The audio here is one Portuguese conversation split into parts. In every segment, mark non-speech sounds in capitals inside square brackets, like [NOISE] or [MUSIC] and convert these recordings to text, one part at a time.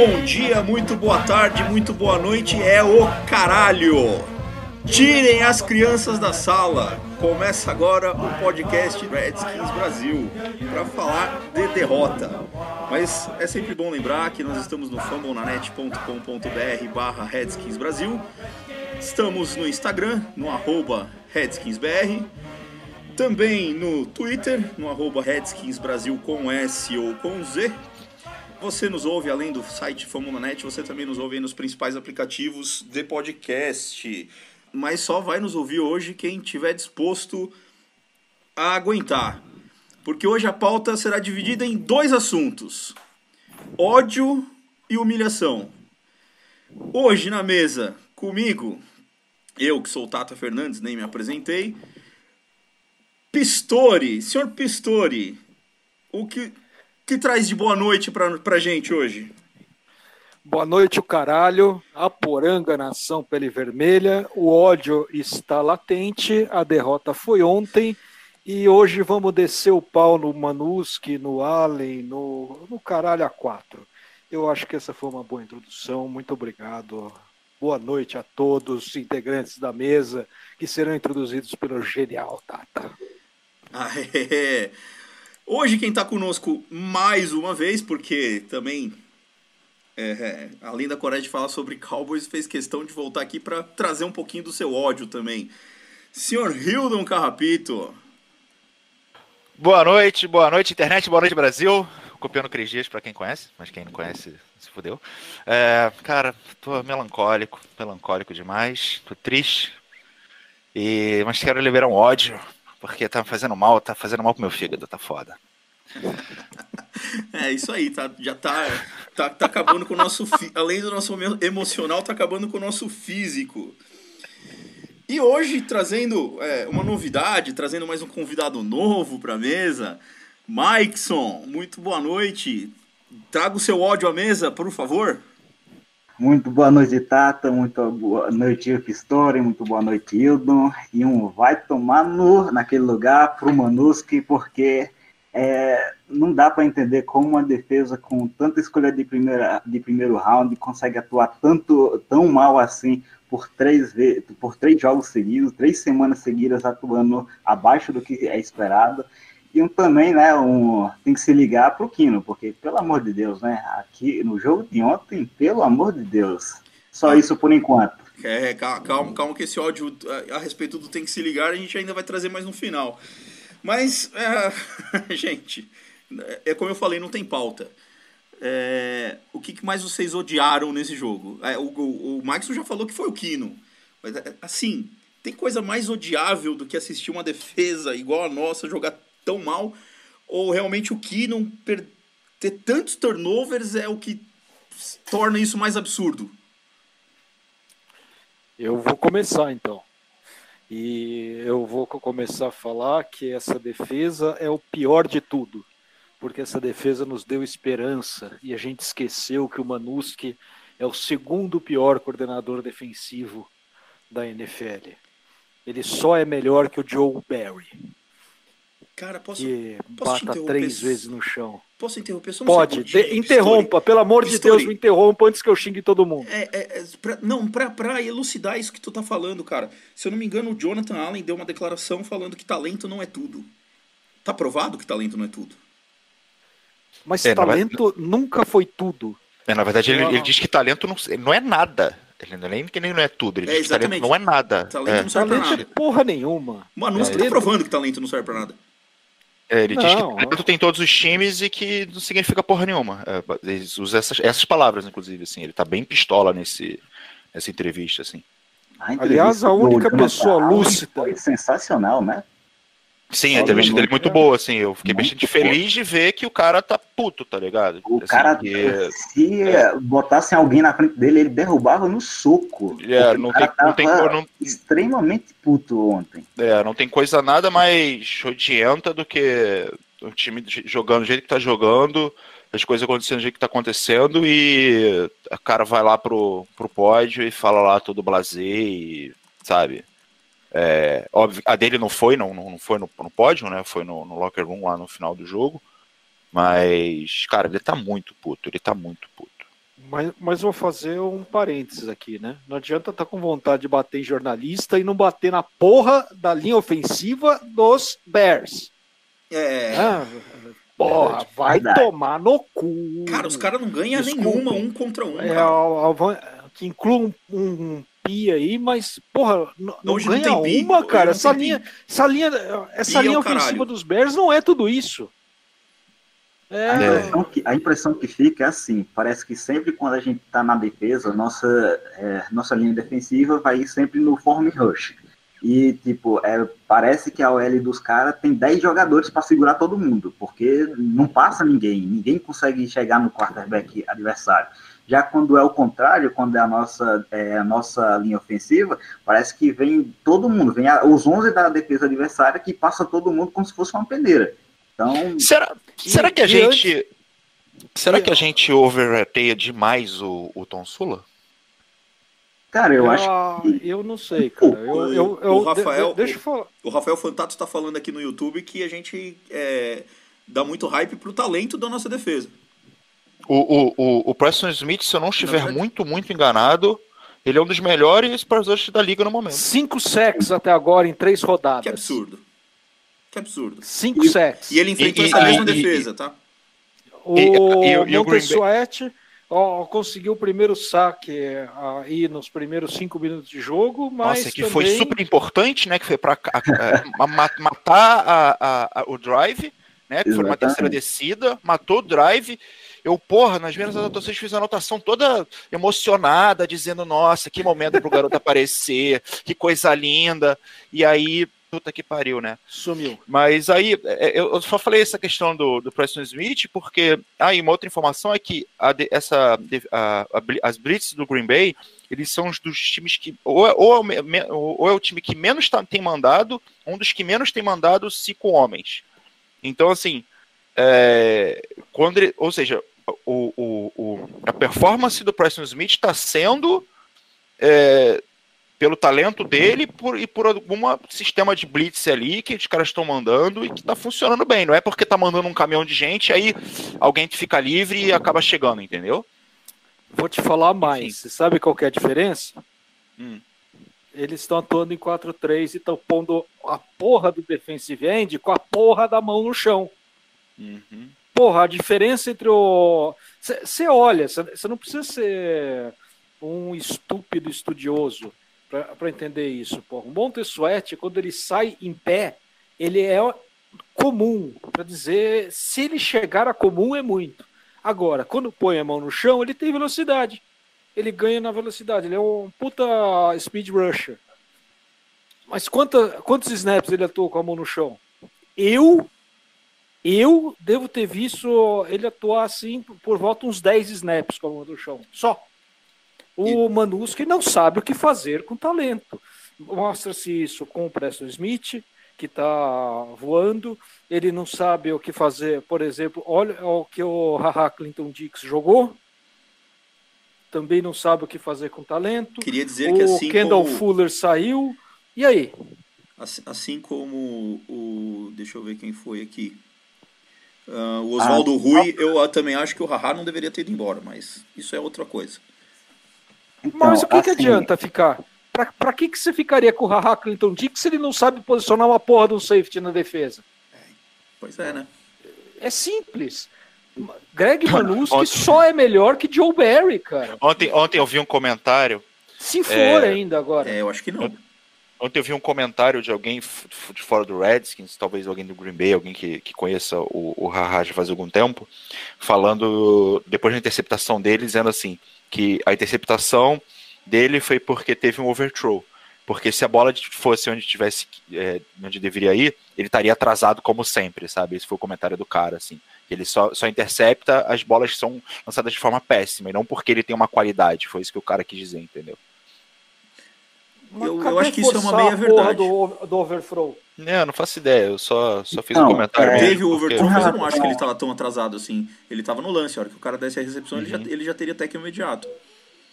bom dia, muito boa tarde, muito boa noite, é o caralho! Tirem as crianças da sala! Começa agora o podcast Redskins Brasil para falar de derrota. Mas é sempre bom lembrar que nós estamos no fambonanet.com.br barra Redskins Brasil. Estamos no Instagram, no arroba RedskinsBR. Também no Twitter, no arroba Redskins Brasil com S ou com Z. Você nos ouve além do site Fambonanet, você também nos ouve nos principais aplicativos de podcast. Mas só vai nos ouvir hoje quem tiver disposto a aguentar. Porque hoje a pauta será dividida em dois assuntos: ódio e humilhação. Hoje na mesa, comigo, eu que sou o Tata Fernandes, nem me apresentei. Pistori, senhor Pistori, o que, que traz de boa noite pra, pra gente hoje? Boa noite, o caralho. A poranga nação pele vermelha. O ódio está latente. A derrota foi ontem. E hoje vamos descer o pau no Manuski, no Allen, no, no caralho a quatro. Eu acho que essa foi uma boa introdução. Muito obrigado. Boa noite a todos os integrantes da mesa que serão introduzidos pelo genial Tata. Ah, é. Hoje quem está conosco mais uma vez, porque também, é, é, além da coragem de falar sobre Cowboys, fez questão de voltar aqui para trazer um pouquinho do seu ódio também. Senhor Hildon Carrapito. Boa noite, boa noite, internet, boa noite, Brasil. Copiando Cris Dias, pra quem conhece, mas quem não conhece, se fudeu. É, cara, tô melancólico, melancólico demais, tô triste. E, mas quero liberar um ódio, porque tá fazendo mal, tá fazendo mal pro meu fígado, tá foda. É isso aí, tá, já tá, tá, tá acabando com o nosso. Além do nosso emo- emocional, tá acabando com o nosso físico. E hoje, trazendo é, uma novidade, trazendo mais um convidado novo pra mesa. Mikeson, muito boa noite. Traga o seu ódio à mesa, por favor. Muito boa noite, Tata. Muito boa noite, Pistori. Muito boa noite, Hildon. E um vai tomar no, naquele lugar pro Manuski, porque é, não dá para entender como uma defesa com tanta escolha de, primeira, de primeiro round consegue atuar tanto, tão mal assim por três, por três jogos seguidos, três semanas seguidas atuando abaixo do que é esperado. E um, também, né, um, tem que se ligar pro Kino, porque, pelo amor de Deus, né, aqui no jogo de ontem, pelo amor de Deus, só isso por enquanto. É, ca- calma, calma que esse ódio a, a respeito do tem que se ligar a gente ainda vai trazer mais no final. Mas, é, [LAUGHS] gente, é como eu falei, não tem pauta. É, o que mais vocês odiaram nesse jogo? É, o, o, o já falou que foi o Kino. Mas, é, assim, tem coisa mais odiável do que assistir uma defesa igual a nossa jogar tão mal? Ou realmente o Kino ter tantos turnovers é o que torna isso mais absurdo? Eu vou começar então. E eu vou co- começar a falar que essa defesa é o pior de tudo, porque essa defesa nos deu esperança e a gente esqueceu que o Manuski é o segundo pior coordenador defensivo da NFL. Ele só é melhor que o Joe Barry, Cara, posso, que posso bata três vezes no chão. Posso interromper só um Pode, de- interrompa, pelo amor de. Deus, me interrompa antes que eu xingue todo mundo. É, é, é, pra- não, pra, pra elucidar isso que tu tá falando, cara. Se eu não me engano, o Jonathan Allen deu uma declaração falando que talento não é tudo. Tá provado que talento não é tudo. Mas É, vai- talento nunca foi tudo. É, na verdade, ele, ele diz que talento não, não é nada. Ele não é nem que nem não é tudo. Ele É, diz que talento exatamente. não é nada. Talento É, não serve pra Talento é nada. porra nenhuma. O Manusco tá provando que talento não serve pra nada. É, ele diz que Não. talento tem todos os times e que não significa porra nenhuma. É, ele usa essas, essas palavras, inclusive, assim. Ele tá bem pistola nesse, nessa entrevista, assim. A Aliás, entrevista a do única pessoa lúcida- Foi sensacional, né? Sim, a entrevista dele é muito boa, assim. Eu fiquei muito bastante feliz de ver que o cara tá puto, tá ligado? O Assim, cara, que- se botassem alguém na frente dele, ele derrubava no soco. É, não tem- não tem não- extremamente puto ontem. É, não tem coisa nada mais odienta do que o time jogando do jeito que tá jogando, as coisas acontecendo do jeito que tá acontecendo e o cara vai lá pro, pro pódio e fala lá todo blazer e, sabe? É, óbvio, a dele não foi, não, não foi no, no pódio, né? Foi no, no locker room lá no final do jogo. Mas, cara, ele tá muito puto, ele tá muito puto. Mas, mas vou fazer um parênteses aqui, né? Não adianta estar com vontade de bater em jornalista e não bater na porra da linha ofensiva dos Bears. É. Ah, porra, vai Verdade. tomar no cu. Cara, os caras não ganham Desculpa. nenhuma um contra um. É, que inclua um, um pi aí, mas, porra, não não ganha tem pi, uma, cara. não Essa linha, essa linha, essa é linha o ofensiva caralho. dos Bears não é tudo isso. A, É, impressão que, a impressão que fica é assim, parece que sempre quando a gente tá na defesa, nossa, é, nossa linha defensiva vai sempre no form rush. E, tipo, é, parece que a OL dos caras tem 10 jogadores para segurar todo mundo, porque não passa ninguém, ninguém consegue chegar no quarterback adversário. Já quando é o contrário, quando é a nossa, é, a nossa linha ofensiva, parece que vem todo mundo, vem a- os 11 da defesa adversária que passa todo mundo como se fosse uma peneira. Então, Será, E- será que a gente. Será e- que a gente overrateia demais o, o Tom Sula? cara, eu ah, acho que eu não sei, cara. Eu, eu, eu, O Rafael- de- de- deixa eu falar. O Rafael Fantato está falando aqui no YouTube que a gente é, dá muito hype pro talento da nossa defesa. O, o, o, o Preston Smith, se eu não estiver verdade- muito, muito enganado, ele é um dos melhores rushers da liga no momento. Cinco sacks até agora em três rodadas. Que absurdo. Que absurdo. Cinco E- sacks. E ele enfrentou E- essa e- mesma e- defesa, tá? O E- e- e Bay- Montesuete ó, conseguiu o primeiro saque aí nos primeiros cinco minutos de jogo, mas Nossa, que também... foi super importante, né? Que foi para matar a- a- a- o drive, né? Que foi uma terceira descida, matou o drive. Eu, porra, nas minhas anotações fiz a anotação toda emocionada, dizendo, nossa, que momento pro garoto aparecer, que coisa linda. E aí, puta que pariu, né? Sumiu. Mas aí, é, eu eu só falei essa questão do, do Preston Smith, porque aí uma outra informação é que a essa, a- a as Blitz do Green Bay, eles são os dos times que. Ou, é- ou, é ou é o time que menos tá- tem mandado, um dos que menos tem mandado cinco homens. Então, assim, é, quando ele, ou seja, o, o, o- a performance do Preston Smith está sendo é, pelo talento dele por, e por algum sistema de blitz ali que os caras estão mandando e que está funcionando bem. Não é porque tá mandando um caminhão de gente, aí alguém fica livre e acaba chegando, entendeu? Vou te falar mais. Sim. Você sabe qual que é a diferença? Hum. Eles estão atuando em 4-3 e estão pondo a porra do defensive end com a porra da mão no chão. Uhum. Porra, a diferença entre o. Você olha, você não precisa ser um estúpido estudioso para entender isso. Porra. Um Montesuete, quando ele sai em pé, ele é comum. Para dizer, se ele chegar a comum, é muito. Agora, quando põe a mão no chão, ele tem velocidade. Ele ganha na velocidade. Ele é um puta speed rusher. Mas quanta, quantos snaps ele atuou com a mão no chão? Eu eu devo ter visto ele atuar assim por, volta uns 10 snaps com a mão no chão. Só. O Manuski não sabe o que fazer com talento. Mostra-se isso com o Preston Smith, que está voando. Ele não sabe o que fazer, por exemplo, olha o que o Haha Clinton Dix jogou. Também não sabe o que fazer com talento. Queria dizer que O assim Kendall como, Fuller saiu. E aí? assim, assim como o. Deixa eu ver quem foi aqui. Ah, o Oswaldo Rui, eu ah, também acho que o Haha não deveria ter ido embora, mas isso é outra coisa. Então, Mas o que, que assim, adianta ficar? Pra, pra que, que você ficaria com o Haha Clinton Dix se ele não sabe posicionar uma porra de um safety na defesa? Pois é, né? É simples. Greg Manuski Ontem- só é melhor que Joe Barry, cara. Ontem, ontem eu vi um comentário. Se for É. ainda agora. É, eu acho que não. Ontem eu vi um comentário de alguém de fora do Redskins, talvez alguém do Green Bay, alguém que, que conheça o, o Haha já faz algum tempo, falando depois da interceptação dele, dizendo assim que a interceptação dele foi porque teve um overthrow. Porque se a bola fosse onde tivesse, é, onde deveria ir, ele estaria atrasado como sempre, sabe? Esse foi o comentário do cara, assim. Ele só, só intercepta, as bolas são lançadas de forma péssima, e não porque ele tem uma qualidade. Foi isso que o cara quis dizer, entendeu? Eu- eu acho que isso é uma meia verdade. Do, do overthrow. Não, eu não faço ideia, eu só, só fiz Não, um comentário é, mesmo. Teve o porque- overthrow, mas eu não [LAUGHS] acho que ele relação- tava tão atrasado assim. Ele tava no lance, a hora que o cara desse a recepção, ele, já, Uhum. ele já teria tackle imediato.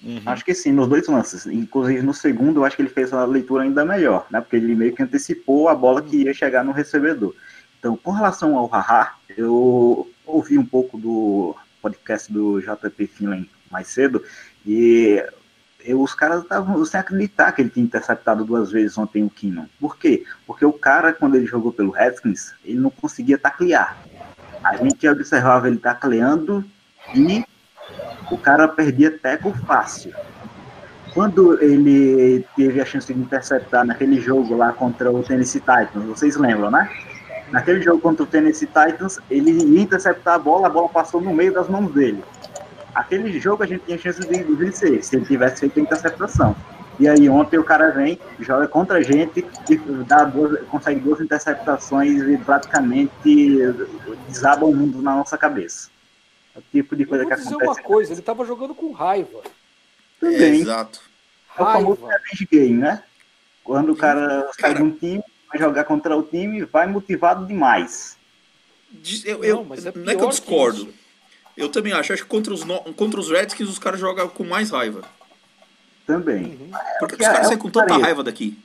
Uhum. Acho que sim, nos dois lances. Inclusive no segundo, eu acho que ele fez a leitura ainda melhor, né? Porque ele meio que antecipou a bola que ia chegar no recebedor. Então, com relação ao Haha, eu ouvi um pouco do podcast do JP Finlay mais cedo e eu- os caras estavam sem acreditar que ele tinha interceptado duas vezes ontem o Keenan. Por quê? Porque o cara, quando ele jogou pelo Redskins, ele não conseguia taclear. A gente observava ele tacleando e o cara perdia teco fácil. Quando ele teve a chance de interceptar naquele jogo lá contra o Tennessee Titans, vocês lembram, né? Naquele jogo contra o Tennessee Titans, ele ia interceptar a bola, a bola passou no meio das mãos dele. Aquele jogo a gente tinha chance de vencer, se ele tivesse feito a interceptação. E aí ontem o cara vem, joga contra a gente e dá duas, consegue duas interceptações e praticamente desaba o mundo na nossa cabeça. É o tipo de Eu coisa vou que dizer acontece uma coisa, ele tava jogando com raiva. também. exato. É o famoso Raiva. game, né? Quando o cara sai de um time, vai jogar contra o time, vai motivado demais. Eu, eu- Não, mas é não é que eu que discordo. isso. Eu também acho. Acho que contra os, no- contra os Redskins os caras jogam com mais raiva. Também. Uhum. Por que, que É, os caras é saem com tanta parede. raiva daqui?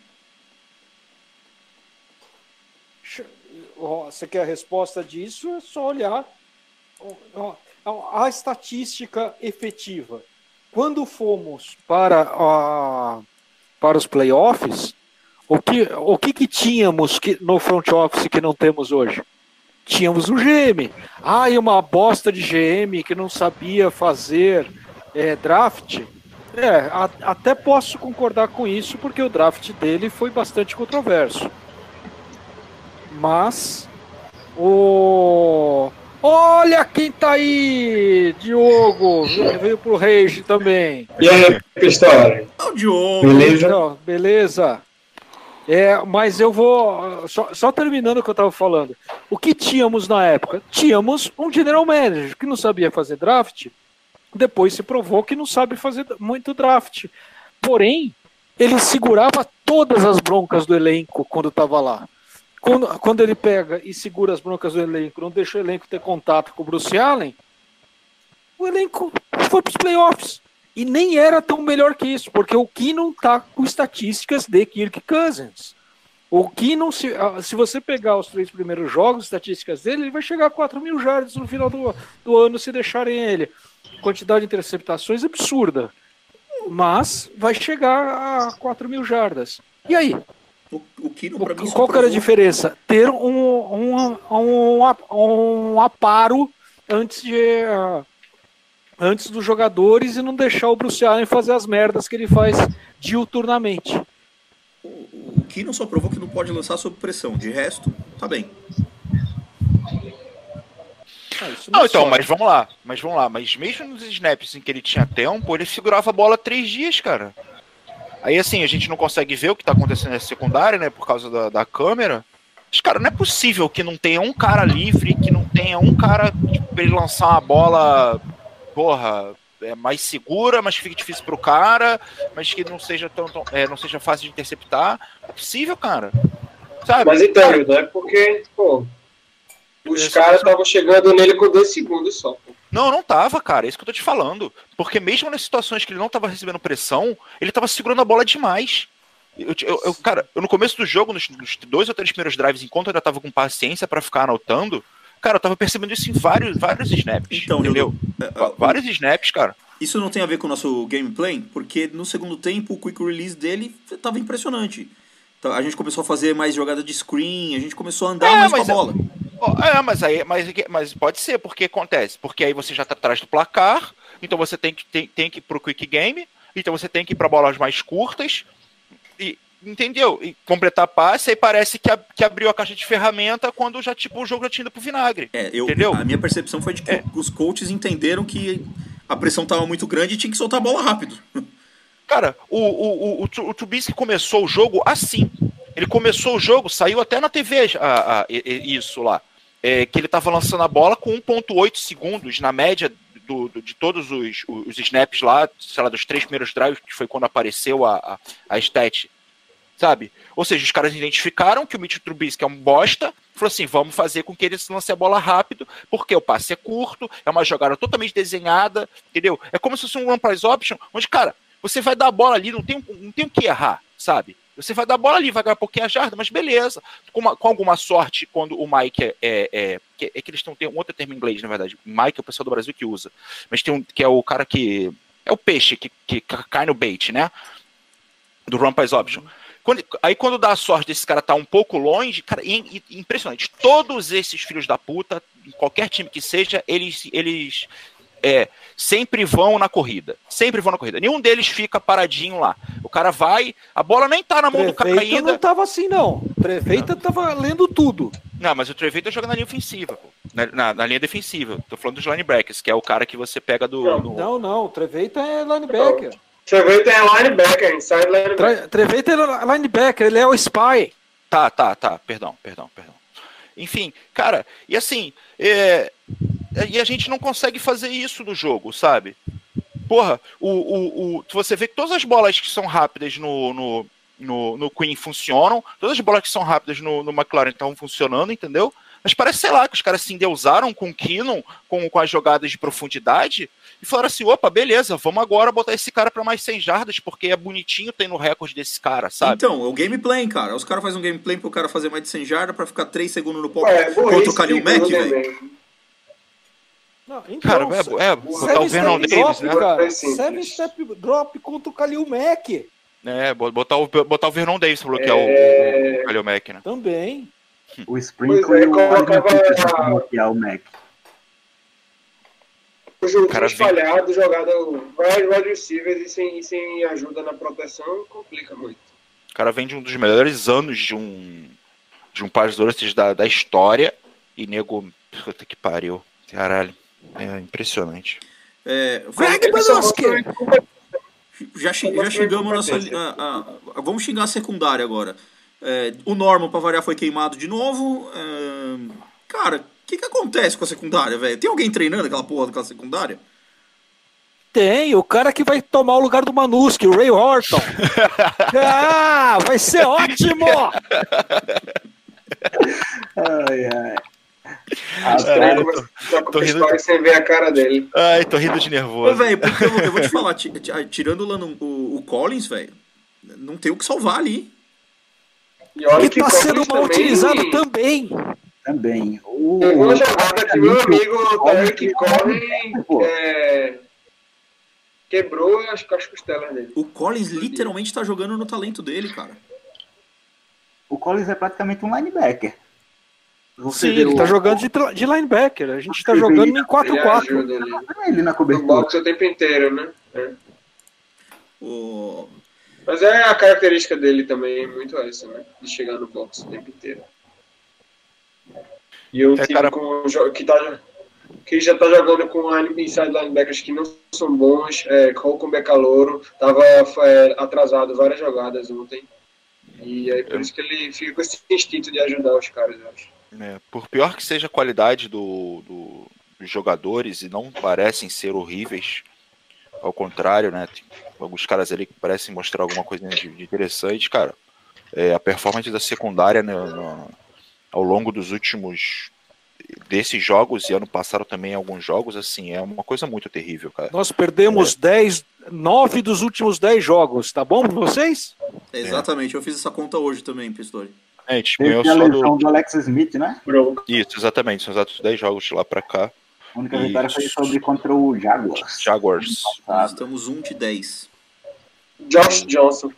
Você quer a resposta disso? É só olhar a estatística efetiva. Quando fomos para, a, para os playoffs, o que, o que, que tínhamos que, no front office que não temos hoje? Tínhamos o GM. Ah, e uma bosta de GM que não sabia fazer é, draft. É, a- até posso concordar com isso, porque o draft dele foi bastante controverso. Mas o. Olha quem tá aí! Diogo! Veio pro Rage também. E aí, Pistori? É o Diogo. Beleza? Então, beleza. É, mas eu vou. Só, só terminando o que eu tava falando. O que tínhamos na época? Tínhamos um general manager que não sabia fazer draft. Depois se provou que não sabe fazer muito draft. Porém, ele segurava todas as broncas do elenco quando estava lá. Quando, quando ele pega e segura as broncas do elenco, não deixa o elenco ter contato com o Bruce Allen, o elenco foi para os playoffs. E nem era tão melhor que isso, porque o Keenum tá com estatísticas de Kirk Cousins. O Keenum, se, ah, se você pegar os três primeiros jogos, estatísticas dele, ele vai chegar a 4 mil jardas no final do, do ano se deixarem ele. Quantidade de interceptações absurda. Mas vai chegar a 4 mil jardas. E aí? O, o Kino, O- mim, qual que era a diferença? Ter um, um, um, ap- um aparo antes de ah, antes dos jogadores e não deixar o Bruce Allen fazer as merdas que ele faz diuturnamente. O, o Kino só provou que não pode lançar sob pressão. De resto, tá bem. Ah, isso Não, é então, mas vamos lá. Mas vamos lá. Mas mesmo nos snaps em que ele tinha tempo, ele segurava a bola três dias, cara. Aí assim, a gente não consegue ver o que tá acontecendo na secundária, né? Por causa da, da câmera. Mas, cara, não é possível que não tenha um cara livre, que não tenha um cara tipo, pra ele lançar uma bola, porra, é, mais segura, mas que fique difícil pro cara, mas que não seja tão, tão- é, não seja fácil de interceptar. Não é possível, cara. Sabe? Mas então, Hildo, é porque, pô, os caras estavam chegando nele com dois segundos só. pô. Não, não tava, cara. É isso que eu tô te falando. Porque mesmo nas situações que ele não tava recebendo pressão, ele tava segurando a bola demais. Eu, eu- eu- cara, eu no começo do jogo, nos, nos dois ou três primeiros drives, enquanto eu ainda tava com paciência pra ficar anotando, cara, eu tava percebendo isso em vários, vários snaps. Então, entendeu? É, é, Vários snaps, cara. Isso não tem a ver com o nosso gameplay, porque no segundo tempo o quick release dele tava impressionante. Então, a gente começou a fazer mais jogada de screen, a gente começou a andar É, mais com a é- bola. Ó, É, mas aí, mas, mas pode ser, porque acontece. Porque aí você já tá atrás do placar, então você tem que, tem, tem que ir pro quick game, então você tem que ir pra bolas mais curtas, e, entendeu? E completar passe, aí parece que, a- que abriu a caixa de ferramenta quando já, tipo, o jogo já tinha ido pro vinagre. É, eu, Entendeu? A minha percepção foi de que É. os coaches entenderam que a pressão tava muito grande e tinha que soltar a bola rápido. [LAUGHS] Cara, o, o, o, o, Tru- o Trubisky começou o jogo assim. Ele começou o jogo, saiu até na TV a- a- isso lá. É, que ele tava lançando a bola com 1.8 segundos na média do, do- de todos os, os snaps lá, sei lá, dos três primeiros drives, que foi quando apareceu a, a, a stat. Sabe? Ou seja, os caras identificaram que o Mitch Trubisky é um bosta, falou assim, vamos fazer com que ele lance a bola rápido, porque o passe é curto, é uma jogada totalmente desenhada, entendeu? É como se fosse um run price option, onde, cara, você vai dar a bola ali, não tem, não tem o que errar, sabe? Você vai dar a bola ali, vai ganhar um pouquinho a jarda, mas beleza. Com, uma- com alguma sorte, quando o Mike é. É, é, que, é que eles têm um, um outro termo em inglês, na verdade. Mike é o pessoal do Brasil que usa. Mas tem um que é o cara que. É o peixe que, que cai no bait, né? Do Price Option. Quando- aí quando dá a sorte desse cara tá um pouco longe, cara, e- e- impressionante. Todos esses filhos da puta, em qualquer time que seja, eles, eles é, sempre vão na corrida. Sempre vão na corrida. Nenhum deles fica paradinho lá. O cara vai, a bola nem tá na mão do cara Prefeito ainda. não tava assim, não. Prefeito tava lendo tudo. Não, mas o Trevei tá jogando na linha ofensiva, pô. Na, na- na linha defensiva. Tô falando dos linebackers, que é o cara que você pega do. Não, do- Não, não. Treveita é linebacker. Você vê tem linebacker, inside linebacker. É linebacker, ele é o spy. Tá, tá, tá. Perdão, perdão, perdão. Enfim, cara, e assim, é, e a gente não consegue fazer isso no jogo, sabe? Porra, o, o, o, você vê que todas as bolas que são rápidas no, no, no, no Queen funcionam, todas as bolas que são rápidas no, no McLaren estão funcionando, entendeu? Mas parece, sei lá, que os caras se endeusaram com o Kinnon, com, com as jogadas de profundidade, e falaram assim: opa, beleza, vamos agora botar esse cara pra mais 100 jardas, porque é bonitinho ter no recorde desse cara, sabe? Então, é o gameplay, cara. Os caras fazem um gameplay pro cara fazer mais de 100 jardas pra ficar 3 segundos no pocket é burrice contra o Kalil de Mack, velho. Não, então, Cara, é, é botar o Vernon Davis, drop, né? cara. É. Seven step drop contra o Kalil Mack. É, botar o, botar o Vernon Davis pra bloquear É. o, o Kalil Mack, né? Também. O Sprinkle Pois é, e o colocava- bloquear o Mac. O jogo cara vem- falhado, jogada vários wide receivers e sem, sem ajuda na proteção, complica muito. O cara vem de um dos melhores anos de um de um pass da, da história e nego, puta que pariu, caralho, é impressionante. É, Greg Banoski! já, já xingamos a nossa. a- a- vamos xingar a secundária agora. É, o Norman, pra variar, foi queimado de novo. É, cara, que, que acontece com a secundária, velho? Tem alguém treinando aquela porra daquela secundária? Tem, o cara que vai tomar o lugar do Manuski, o Ray Horton. [LAUGHS] ah, vai ser ótimo! [LAUGHS] Ai, ai. Os É, caras eu começam a trocar tô rindo história sem ver a cara dele. Ai, tô rindo de Ô, nervoso. velho, porque eu, eu vou te falar, ti- ti- tirando o, Landon- o, o Collins, velho, não tem o que salvar ali. E olha Que tá Collins sendo mal também utilizado também. Também. O, Teve uma jogada que meu amigo Collins, Tarek Cohen pô. é, quebrou que as costelas dele. O Collins literalmente tá jogando no talento dele, cara. o Collins é praticamente um linebacker. Você Sim, ele o- tá jogando de, de linebacker. A gente tá Ele- jogando em Ele 4-4. ajuda ali. ele na No cobertura. box o tempo inteiro, né? É. O... Mas é a característica dele também, muito essa, né? De chegar no box o tempo inteiro. E um É, time cara- com, que, tá, que já tá jogando com inside linebackers que não são bons, é, com Becalouro, tava é, atrasado várias jogadas ontem. E aí por isso que ele fica com esse instinto de ajudar os caras, eu acho. É, por pior que seja a qualidade do, do- dos jogadores, e não parecem ser horríveis, ao contrário, né? Tem alguns caras ali que parecem mostrar alguma coisa de, de interessante, cara. É, a performance da secundária né, no- ao longo dos últimos desses jogos e ano passado também alguns jogos, assim, é uma coisa muito terrível, cara. Nós perdemos 10, 9 dos últimos 10 jogos, tá bom pra vocês? Exatamente, eu fiz essa conta hoje também, Pistori. É, a gente Teve ganhou a só do. do Alex Smith, né? Isso, exatamente, são exatos 10 jogos de lá pra cá. A única vitória foi sobre contra o Jaguars. Jaguars. Nós estamos 1 de 10. Josh Johnson.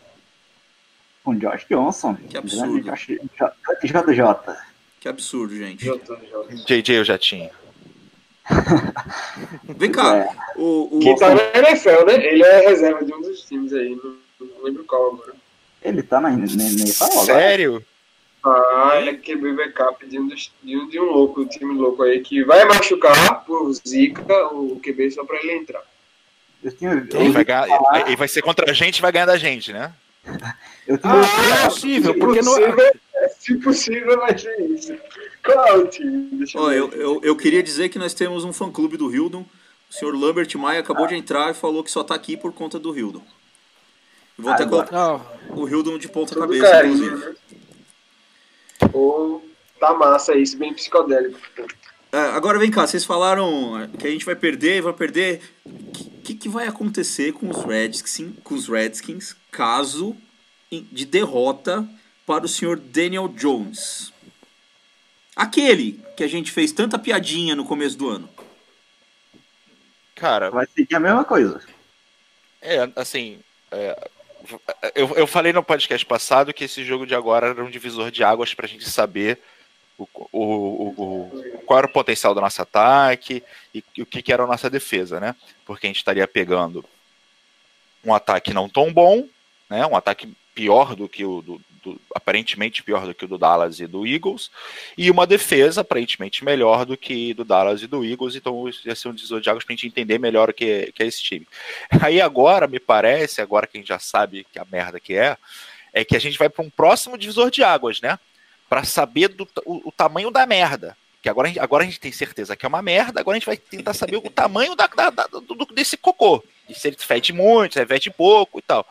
Com Josh Johnson. Que absurdo. Grande Josh- JJ. Que absurdo, gente. JJ eu já tinha. [LAUGHS] Vem cá, É. o, o- Que tá na NFL, né? Ele é reserva de um dos times aí, não, não lembro qual agora. Ele tá na NFL agora. Sério? Ah, ele é QB backup de um, dos, de, um, de um louco, um time louco aí, que vai machucar por zica o QB só pra ele entrar. Ele vai, ganhar, ele vai ser contra a gente e vai ganhar da gente, né? Eu tinha Ah, ouvido- é possível, porque se, não. possível, se possível, vai ser isso. Qual é o time? Deixa Ó, ver. eu, eu, eu queria dizer que nós temos um fã-clube do Hildon. O senhor Lambert Maia acabou de entrar e falou que só tá aqui por conta do Hildon. Vou até Agora. colocar Não, o Hildon de ponta Tudo cabeça, carinho, inclusive. né? Pô, tá massa isso, bem psicodélico. É, agora vem cá, vocês falaram que a gente vai perder, vai perder. O que, que, vai acontecer com os Redskins, com os Redskins caso de derrota para o senhor Daniel Jones? Aquele que a gente fez tanta piadinha no começo do ano. Cara, Vai seguir a mesma coisa. É, assim. é, eu, eu falei no podcast passado que esse jogo de agora era um divisor de águas pra gente saber o, o, o, qual era o potencial do nosso ataque e, e o que, que era a nossa defesa, né? Porque a gente estaria pegando um ataque não tão bom, né? Um ataque pior do que o do, do- aparentemente pior do que o do Dallas e do Eagles, e uma defesa aparentemente melhor do que do Dallas e do Eagles, então ia ser um de águas pra gente entender melhor o que, que é esse time. Aí agora, me parece, agora que a gente já sabe que a merda que é, é que a gente vai para um próximo divisor de águas, né? Para saber do, o, o tamanho da merda. Que agora, agora a gente tem certeza que é uma merda, agora a gente vai tentar saber o tamanho da, da- da- do, desse cocô. E se ele fede muito, se ele fede pouco e tal.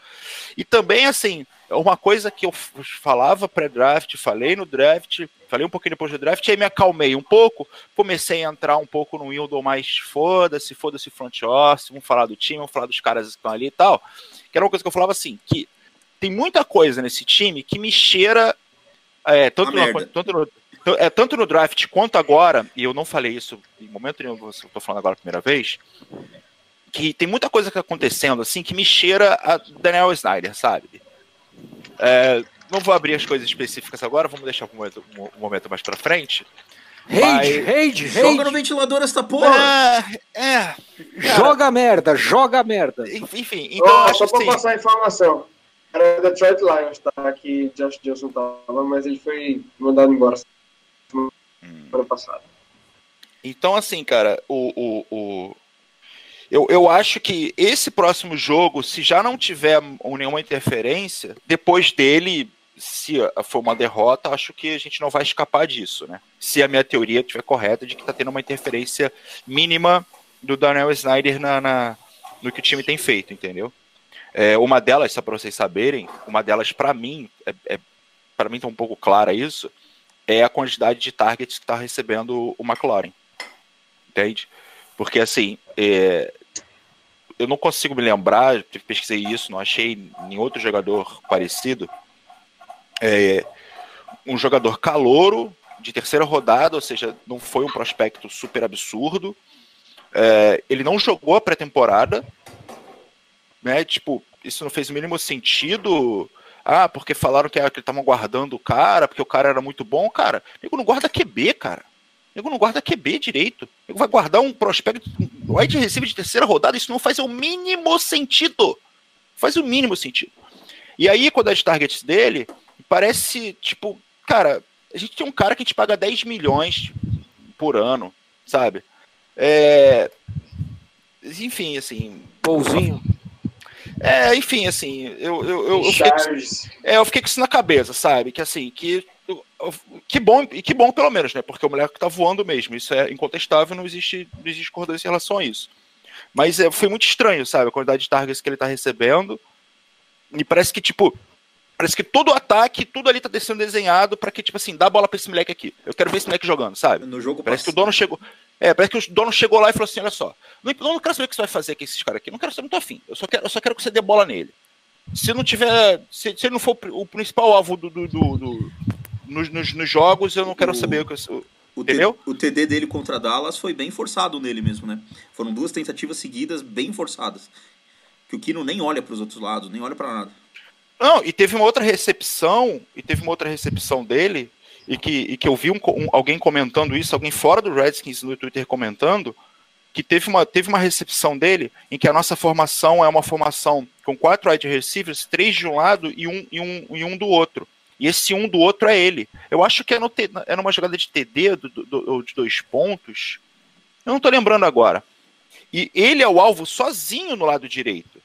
E também, assim, uma coisa que eu falava pré-draft, falei no draft, falei um pouquinho depois do draft, aí me acalmei um pouco, comecei a entrar um pouco no Wildon mais foda-se, foda-se front office, vamos falar do time, vamos falar dos caras que estão ali e tal. Que era uma coisa que eu falava assim, que tem muita coisa nesse time que me cheira, é, tanto, merda. tanto no, é, tanto no draft quanto agora, e eu não falei isso em momento nenhum, eu tô falando agora a primeira vez, que tem muita coisa que tá acontecendo assim que me cheira a Daniel Snyder, sabe? É, não vou abrir as coisas específicas agora, vamos deixar um momento, um momento mais pra frente. Rage, rage, Joga no ventilador essa porra! É, é, Joga merda, joga merda. enfim, então acho só pra assim, passar a informação. Era Detroit Lions, tá? Que Josh Johnson tava, mas ele foi mandado embora semana passada. Então, assim, cara, o, o, o- eu, eu acho que esse próximo jogo, se já não tiver nenhuma interferência, depois dele, se for uma derrota, acho que a gente não vai escapar disso, né? Se a minha teoria estiver correta de que tá tendo uma interferência mínima do Daniel Snyder na, na- no que o time tem feito, entendeu? É, uma delas, só para vocês saberem, uma delas para mim, é, é, para mim tá um pouco clara isso, é a quantidade de targets que está recebendo o McLaurin. Entende? Porque assim, é, eu não consigo me lembrar, pesquisei isso, não achei nenhum outro jogador parecido. É, um jogador calouro de terceira rodada, ou seja, não foi um prospecto super absurdo. É, ele não jogou a pré-temporada, né? Tipo, isso não fez o mínimo sentido. Ah, porque falaram que, ah, estavam guardando o cara, porque o cara era muito bom, cara. Nego não guarda QB, cara. Nego não guarda QB direito. Nego vai guardar um prospecto, um wide receiver de terceira rodada, isso não faz o mínimo sentido. Faz o mínimo sentido. E aí, quando as targets dele, parece, tipo, cara, a gente tem um cara que gente paga 10 milhões por ano, sabe? É... Enfim, assim, Pouzinho. É, enfim, assim, eu, eu, eu, eu fiquei, com- é, eu fiquei com isso na cabeça, sabe? Que assim, que, que bom, e que bom pelo menos, né? Porque o moleque tá voando mesmo, isso é incontestável, não existe, não existe discordância em relação a isso. Mas é, foi muito estranho, sabe? A quantidade de targets que ele tá recebendo. E parece que, tipo, parece que todo o ataque, tudo ali tá sendo desenhado pra que, tipo assim, dá a bola pra esse moleque aqui. Eu quero ver esse moleque jogando, sabe? No jogo Parece que o dono chegou. É, parece que o dono chegou lá e falou assim: olha só, não, eu não quero saber o que você vai fazer com esses caras aqui. Não quero saber, não tô afim. Eu só quero, eu só quero que você dê bola nele. Se não tiver. Se, se ele não for o pri- o principal alvo do, do, do- do- nos, nos- nos jogos, eu não quero O- saber o que eu. O, T- o TD dele contra Dallas foi bem forçado nele mesmo, né? Foram duas tentativas seguidas bem forçadas. Que o Kino nem olha para os outros lados, nem olha para nada. Não, e teve uma outra recepção, e teve uma outra recepção dele, e que, e que eu vi um um- alguém comentando isso, alguém fora do Redskins no Twitter comentando, que teve uma, teve uma recepção dele em que a nossa formação é uma formação com quatro wide receivers, três de um lado e um, e um, e um do outro. E esse um do outro é ele. Eu acho que é, no, é numa jogada de TD do, do- do- de dois pontos. Eu não tô lembrando agora. E ele é o alvo sozinho no lado direito.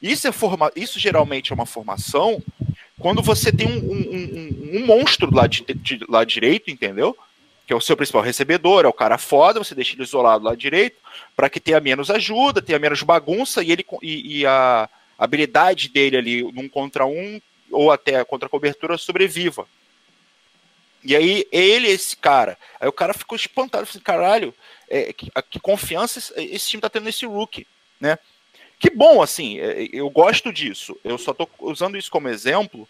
Isso, é forma... Isso geralmente é uma formação quando você tem um, um, um, um monstro lá de, de lado direito, entendeu? Que é o seu principal recebedor, é o cara foda, você deixa ele isolado lá direito, para que tenha menos ajuda, tenha menos bagunça e ele e, e a habilidade dele ali num contra um ou até contra a cobertura sobreviva. E aí, ele, esse cara. Aí o cara ficou espantado, assim, caralho, é, que, que, confiança esse time tá tendo nesse rookie, né? Que bom, assim, é, eu gosto disso. Eu só tô usando isso como exemplo,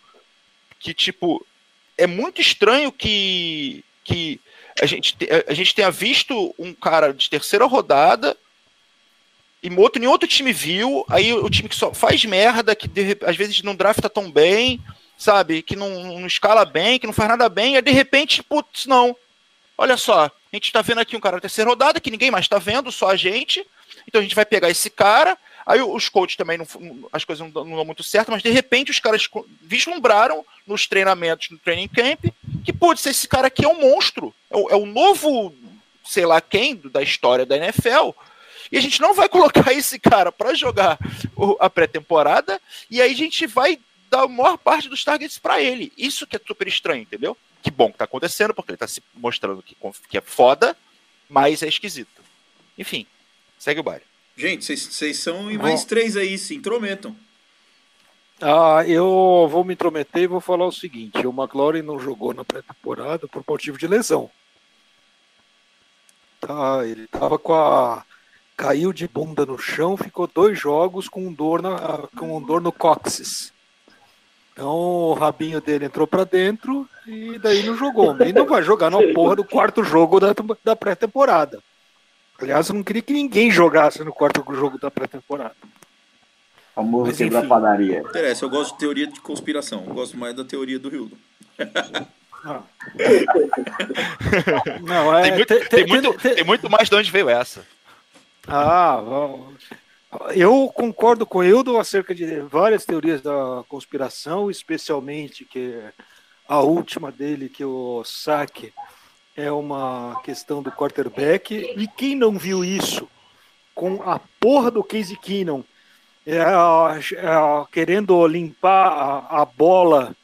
que, tipo, é muito estranho que, que a, gente, a gente tenha visto um cara de terceira rodada e outro, nenhum outro time viu, aí o time que só faz merda, que de, às vezes não drafta tão bem, sabe? Que não, não escala bem, que não faz nada bem, e de repente, putz, não. Olha só, a gente tá vendo aqui um cara da terceira rodada, que ninguém mais tá vendo, só a gente. Então a gente vai pegar esse cara. Aí os coaches também, não, as coisas não, não dão muito certo, mas de repente os caras vislumbraram nos treinamentos, no training camp, que, putz, esse cara aqui é um monstro. É o, é o novo, sei lá quem, da história da NFL. E a gente não vai [LAUGHS] colocar esse cara para jogar a pré-temporada, e aí a gente vai dar a maior parte dos targets para ele. Isso que é super estranho, entendeu? Que bom que tá acontecendo, porque ele tá se mostrando que, que é foda, mas é esquisito. Enfim, segue o baile. Gente, vocês são em mais três aí, se intrometam. Ah, eu vou me intrometer e vou falar o seguinte: o McLaurin não jogou na pré-temporada por motivo de lesão. Tá, ele tava com a. Caiu de bunda no chão, ficou dois jogos com dor, na, com dor no cóccix. Então o rabinho dele entrou para dentro e daí não jogou. E não vai jogar na porra do quarto jogo da, da pré-temporada. Aliás, eu não queria que ninguém jogasse no quarto jogo da pré-temporada. Famoso quebra padaria. Interessa, eu gosto de teoria de conspiração. Eu gosto mais da teoria do Rio. Ah. Não, é, tem, muito, tem, tem, muito, tem muito mais de onde veio essa. Ah, eu concordo com o Hildo acerca de várias teorias da conspiração, especialmente que a última dele, que o saque é uma questão do quarterback. E quem não viu isso com a porra do Casey Keenum é, é, querendo limpar a, a, bola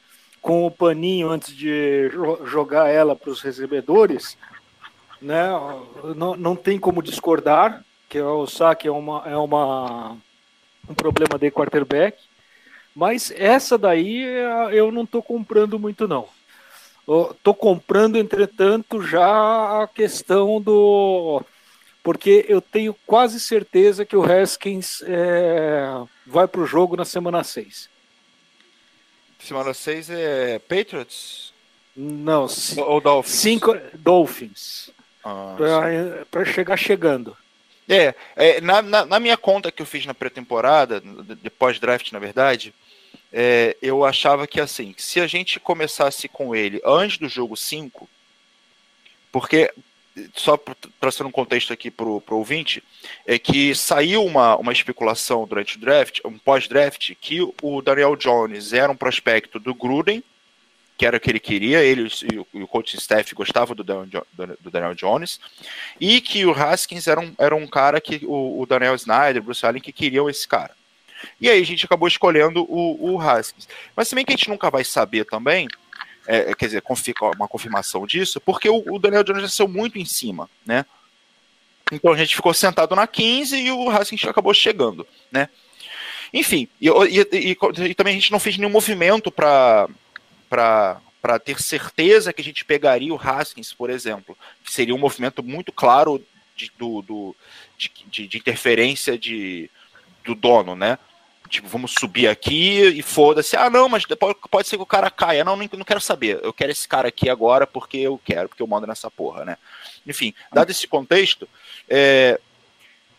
com o paninho antes de jogar ela para os recebedores, né? Não, não tem como discordar que é o saque é uma é uma um problema de quarterback, mas essa daí eu não estou comprando muito não. Estou comprando, entretanto, já a questão do porque eu tenho quase certeza que o Haskins é, vai para o jogo na semana 6. Semana 6 é Patriots? Não, ou Dolphins? Cinco Dolphins. Ah, para chegar chegando. É, é na, na, na, minha conta que eu fiz na pré-temporada, de pós-draft, na verdade, é, eu achava que assim, se a gente começasse com ele antes do jogo 5, porque, só trazer um contexto aqui para o ouvinte, é que saiu uma, uma especulação durante o draft, um pós-draft, que o Daniel Jones era um prospecto do Gruden, que era o que ele queria, ele e o, o coaching staff gostavam do Daniel, do Daniel, Jones, e que o Haskins era um, era um cara que o, o Daniel Snyder, Bruce Allen, que queriam esse cara. E aí a gente acabou escolhendo o, o Haskins. Mas também que a gente nunca vai saber também, é, quer dizer, uma confirmação disso, porque o, o Daniel Jones já saiu muito em cima, né? Então a gente ficou sentado na 15 e o Haskins acabou chegando, né? Enfim, e, e, e, e também a gente não fez nenhum movimento para para ter certeza que a gente pegaria o Haskins, por exemplo, que seria um movimento muito claro de, do, do de, de, de, interferência de, do dono, né? Tipo, vamos subir aqui e foda-se. Ah, não, mas pode, pode ser que o cara caia. Não, não, não quero saber. Eu quero esse cara aqui agora porque eu quero, porque eu mando nessa porra, né? Enfim, dado esse contexto, é,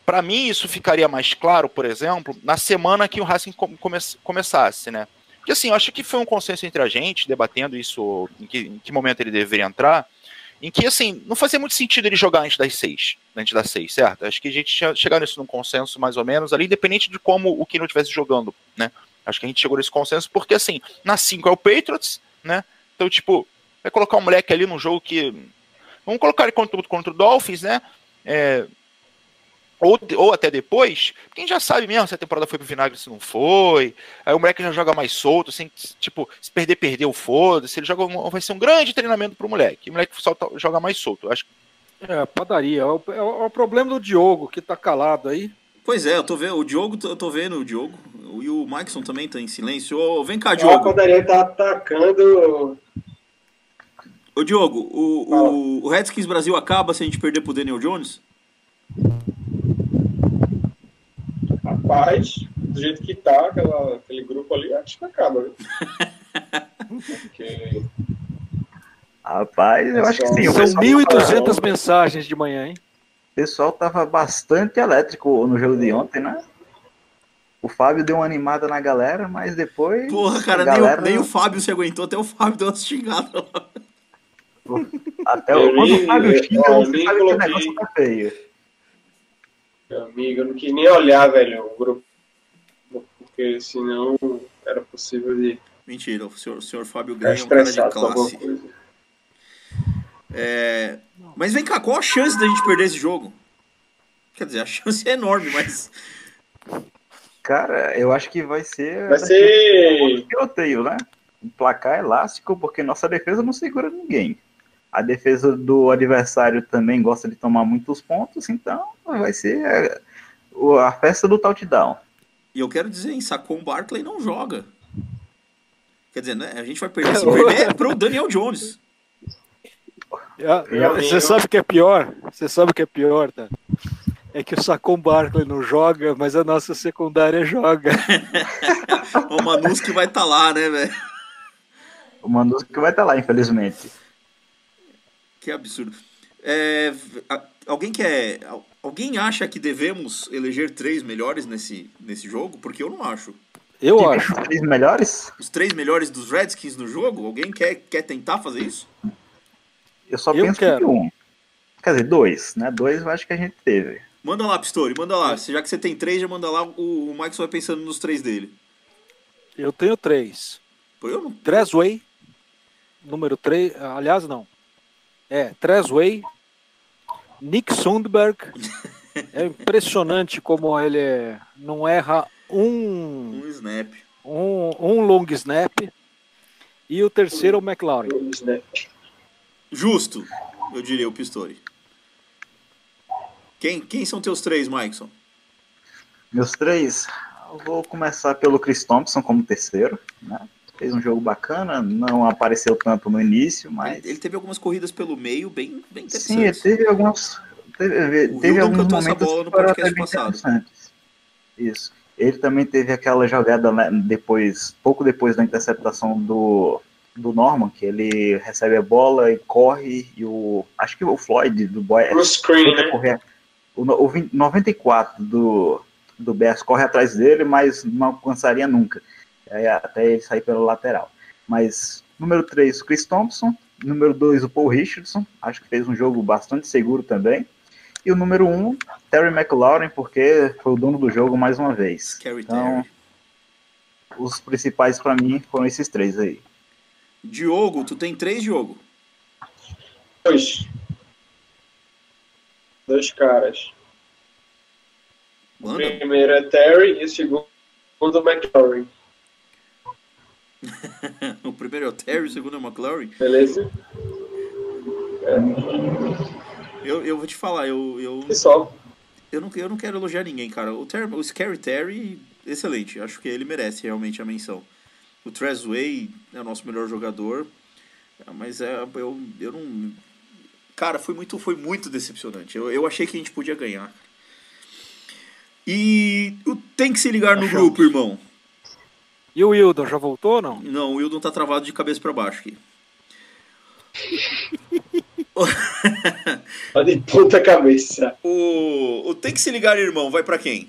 para mim isso ficaria mais claro, por exemplo, na semana que o Racing come, começasse, né? Porque assim, eu acho que foi um consenso entre a gente, debatendo isso, em que, em que momento ele deveria entrar, em que assim, não fazia muito sentido ele jogar antes das seis, antes das seis, certo? Acho que a gente tinha chegado nisso num consenso mais ou menos ali, independente de como o Kino estivesse jogando, né? Acho que a gente chegou nesse consenso, porque assim, na 5 é o Patriots, né? Então, tipo, vai colocar um moleque ali num jogo que. Vamos colocar ele contra, contra o Dolphins, né? É, ou, ou até depois, quem já sabe mesmo se a temporada foi pro vinagre se não foi. Aí o moleque já joga mais solto, sem, tipo, se perder, perdeu, foda-se. Ele joga vai ser um grande treinamento pro moleque. E o moleque só tá- joga mais solto. Acho que É, padaria. É o, é o- é o problema do Diogo, que tá calado aí. Pois é, eu tô vendo. O Diogo, eu tô vendo o Diogo. E o Maikson também tá em silêncio. Ô, vem cá, A Diogo. padaria tá atacando. Ô, Diogo, o, o, o Redskins Brasil acaba se a gente perder pro Daniel Jones? Rapaz, do jeito que tá, aquela, aquele grupo ali, acho que acaba, viu? [LAUGHS] Porque Rapaz, eu acho que sim. São pessoal, 1.200 mensagens de manhã, hein? o pessoal tava bastante elétrico no jogo de ontem, né? O Fábio deu uma animada na galera, mas depois. Porra, cara, nem, galera, o, nem o Fábio se aguentou, até o Fábio deu uma xingada lá. Até Eu o, quando o Fábio xinga, você sabe que o negócio tá feio. Meu amigo, eu não quis nem olhar, velho, o grupo. Porque senão era possível de Mentira, o senhor, o senhor Fábio ficar ganha um cara de classe. É, Mas vem cá, qual a chance da gente perder esse jogo? Quer dizer, a chance é enorme, mas. Cara, eu acho que vai ser. Vai ser. tiroteio, né? Um placar elástico, porque nossa defesa não segura ninguém. A defesa do adversário também gosta de tomar muitos pontos, então vai ser é, o- a festa do touchdown. E eu quero dizer, em Sacon Barkley não joga. Quer dizer, né? A gente vai perder se perder é pro Daniel Jones. Meu Você sabe o que é pior? Você sabe o que é pior, tá? É que o Sacon Barkley não joga, mas a nossa secundária joga. [LAUGHS] O Manus que vai estar lá, né, velho? O Manu que vai estar lá, infelizmente. Que absurdo. É, alguém quer. al- Alguém acha que devemos eleger três melhores nesse, nesse jogo? Porque eu não acho. Eu Que acho. Os três melhores? Os três melhores dos Redskins no jogo? Alguém quer, quer tentar fazer isso? Eu só Eu penso quero. que um. Quer dizer, dois, né? Dois eu acho que a gente teve. Manda lá, Pistori, manda lá. Já que você tem três, já manda lá. O, o Mike vai pensando nos três dele. Eu tenho três. Pô, eu não. Tresway, número 3, aliás, não. É, Tresway, Nick Sundberg. [LAUGHS] É impressionante como ele é- não erra um, Um snap. um, um long snap. E o terceiro é o McLaurin. Né? Justo, eu diria o Pistori. Quem, quem são teus três, Mikeson? Meus três, eu vou começar pelo Chris Thompson como terceiro, né? Fez um jogo bacana, não apareceu tanto no início, mas. Ele, ele teve algumas corridas pelo meio bem, bem Sim, ele interessantes. teve alguns. Teve, O teve alguns momentos bola no que foram até bem passado. interessantes. Isso. Ele também teve aquela jogada né, depois, pouco depois da interceptação do, do Norman, que ele recebe a bola e corre, e o. Acho que o Floyd do Boy screen, né? correr. O, o 20 94 do, do Bears corre atrás dele, mas não alcançaria nunca. Aí, até ele sair pela lateral. Mas número 3, o Chris Thompson. Número 2, o Paul Richardson. Acho que fez um jogo bastante seguro também. E o número 1, um, Terry McLaurin, porque foi o dono do jogo mais uma vez. Scary Então, Terry. os principais para mim foram esses três aí. Diogo, tu tem três, Diogo? Dois. Dois caras. O primeiro é Terry e o segundo é McLaurin. [LAUGHS] o primeiro é o Terry, o segundo é o McLaurin. Beleza? Eu, eu vou te falar, eu, eu, só. eu, não, eu não quero elogiar ninguém, cara. O, Terry, o Scary Terry, excelente. Acho que ele merece realmente a menção. O Trezway é o nosso melhor jogador. Mas é, eu, eu não. Cara, foi muito, foi muito decepcionante. Eu, eu achei que a gente podia ganhar. E tem que se ligar no Achamos. grupo, irmão. E o Wildon já voltou ou não? Não, o Wildon tá travado de cabeça pra baixo aqui. [LAUGHS] Tá de puta cabeça. O, o Tem que se ligar, irmão, vai pra quem?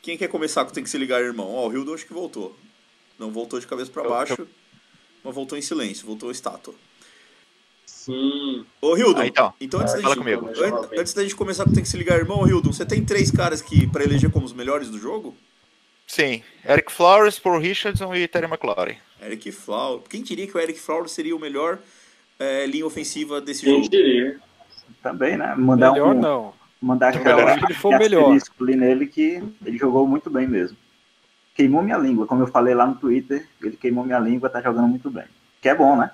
Quem quer começar com o Tem que se ligar, irmão? Ó, o Hildo acho que voltou. Não voltou de cabeça pra baixo, mas voltou em silêncio, voltou estátua. Sim. Ô, Hildo, Ah, então. antes, da Fala gente, antes da gente começar com o Tem que se ligar, irmão, Hildo, você tem três caras que pra eleger como os melhores do jogo? Sim, Eric Flores, Paul Richardson e Terry McLaurin. Eric Flower. Quem diria que o Eric Flower seria o melhor eh, linha ofensiva desse Quem jogo? diria? Também, né? Mandar Melhor um, não. mandar aquela acho que ele foi o melhor. ali nele que ele jogou muito bem mesmo. Queimou minha língua, como eu falei lá no Twitter, ele queimou minha língua, tá jogando muito bem. Que é bom, né?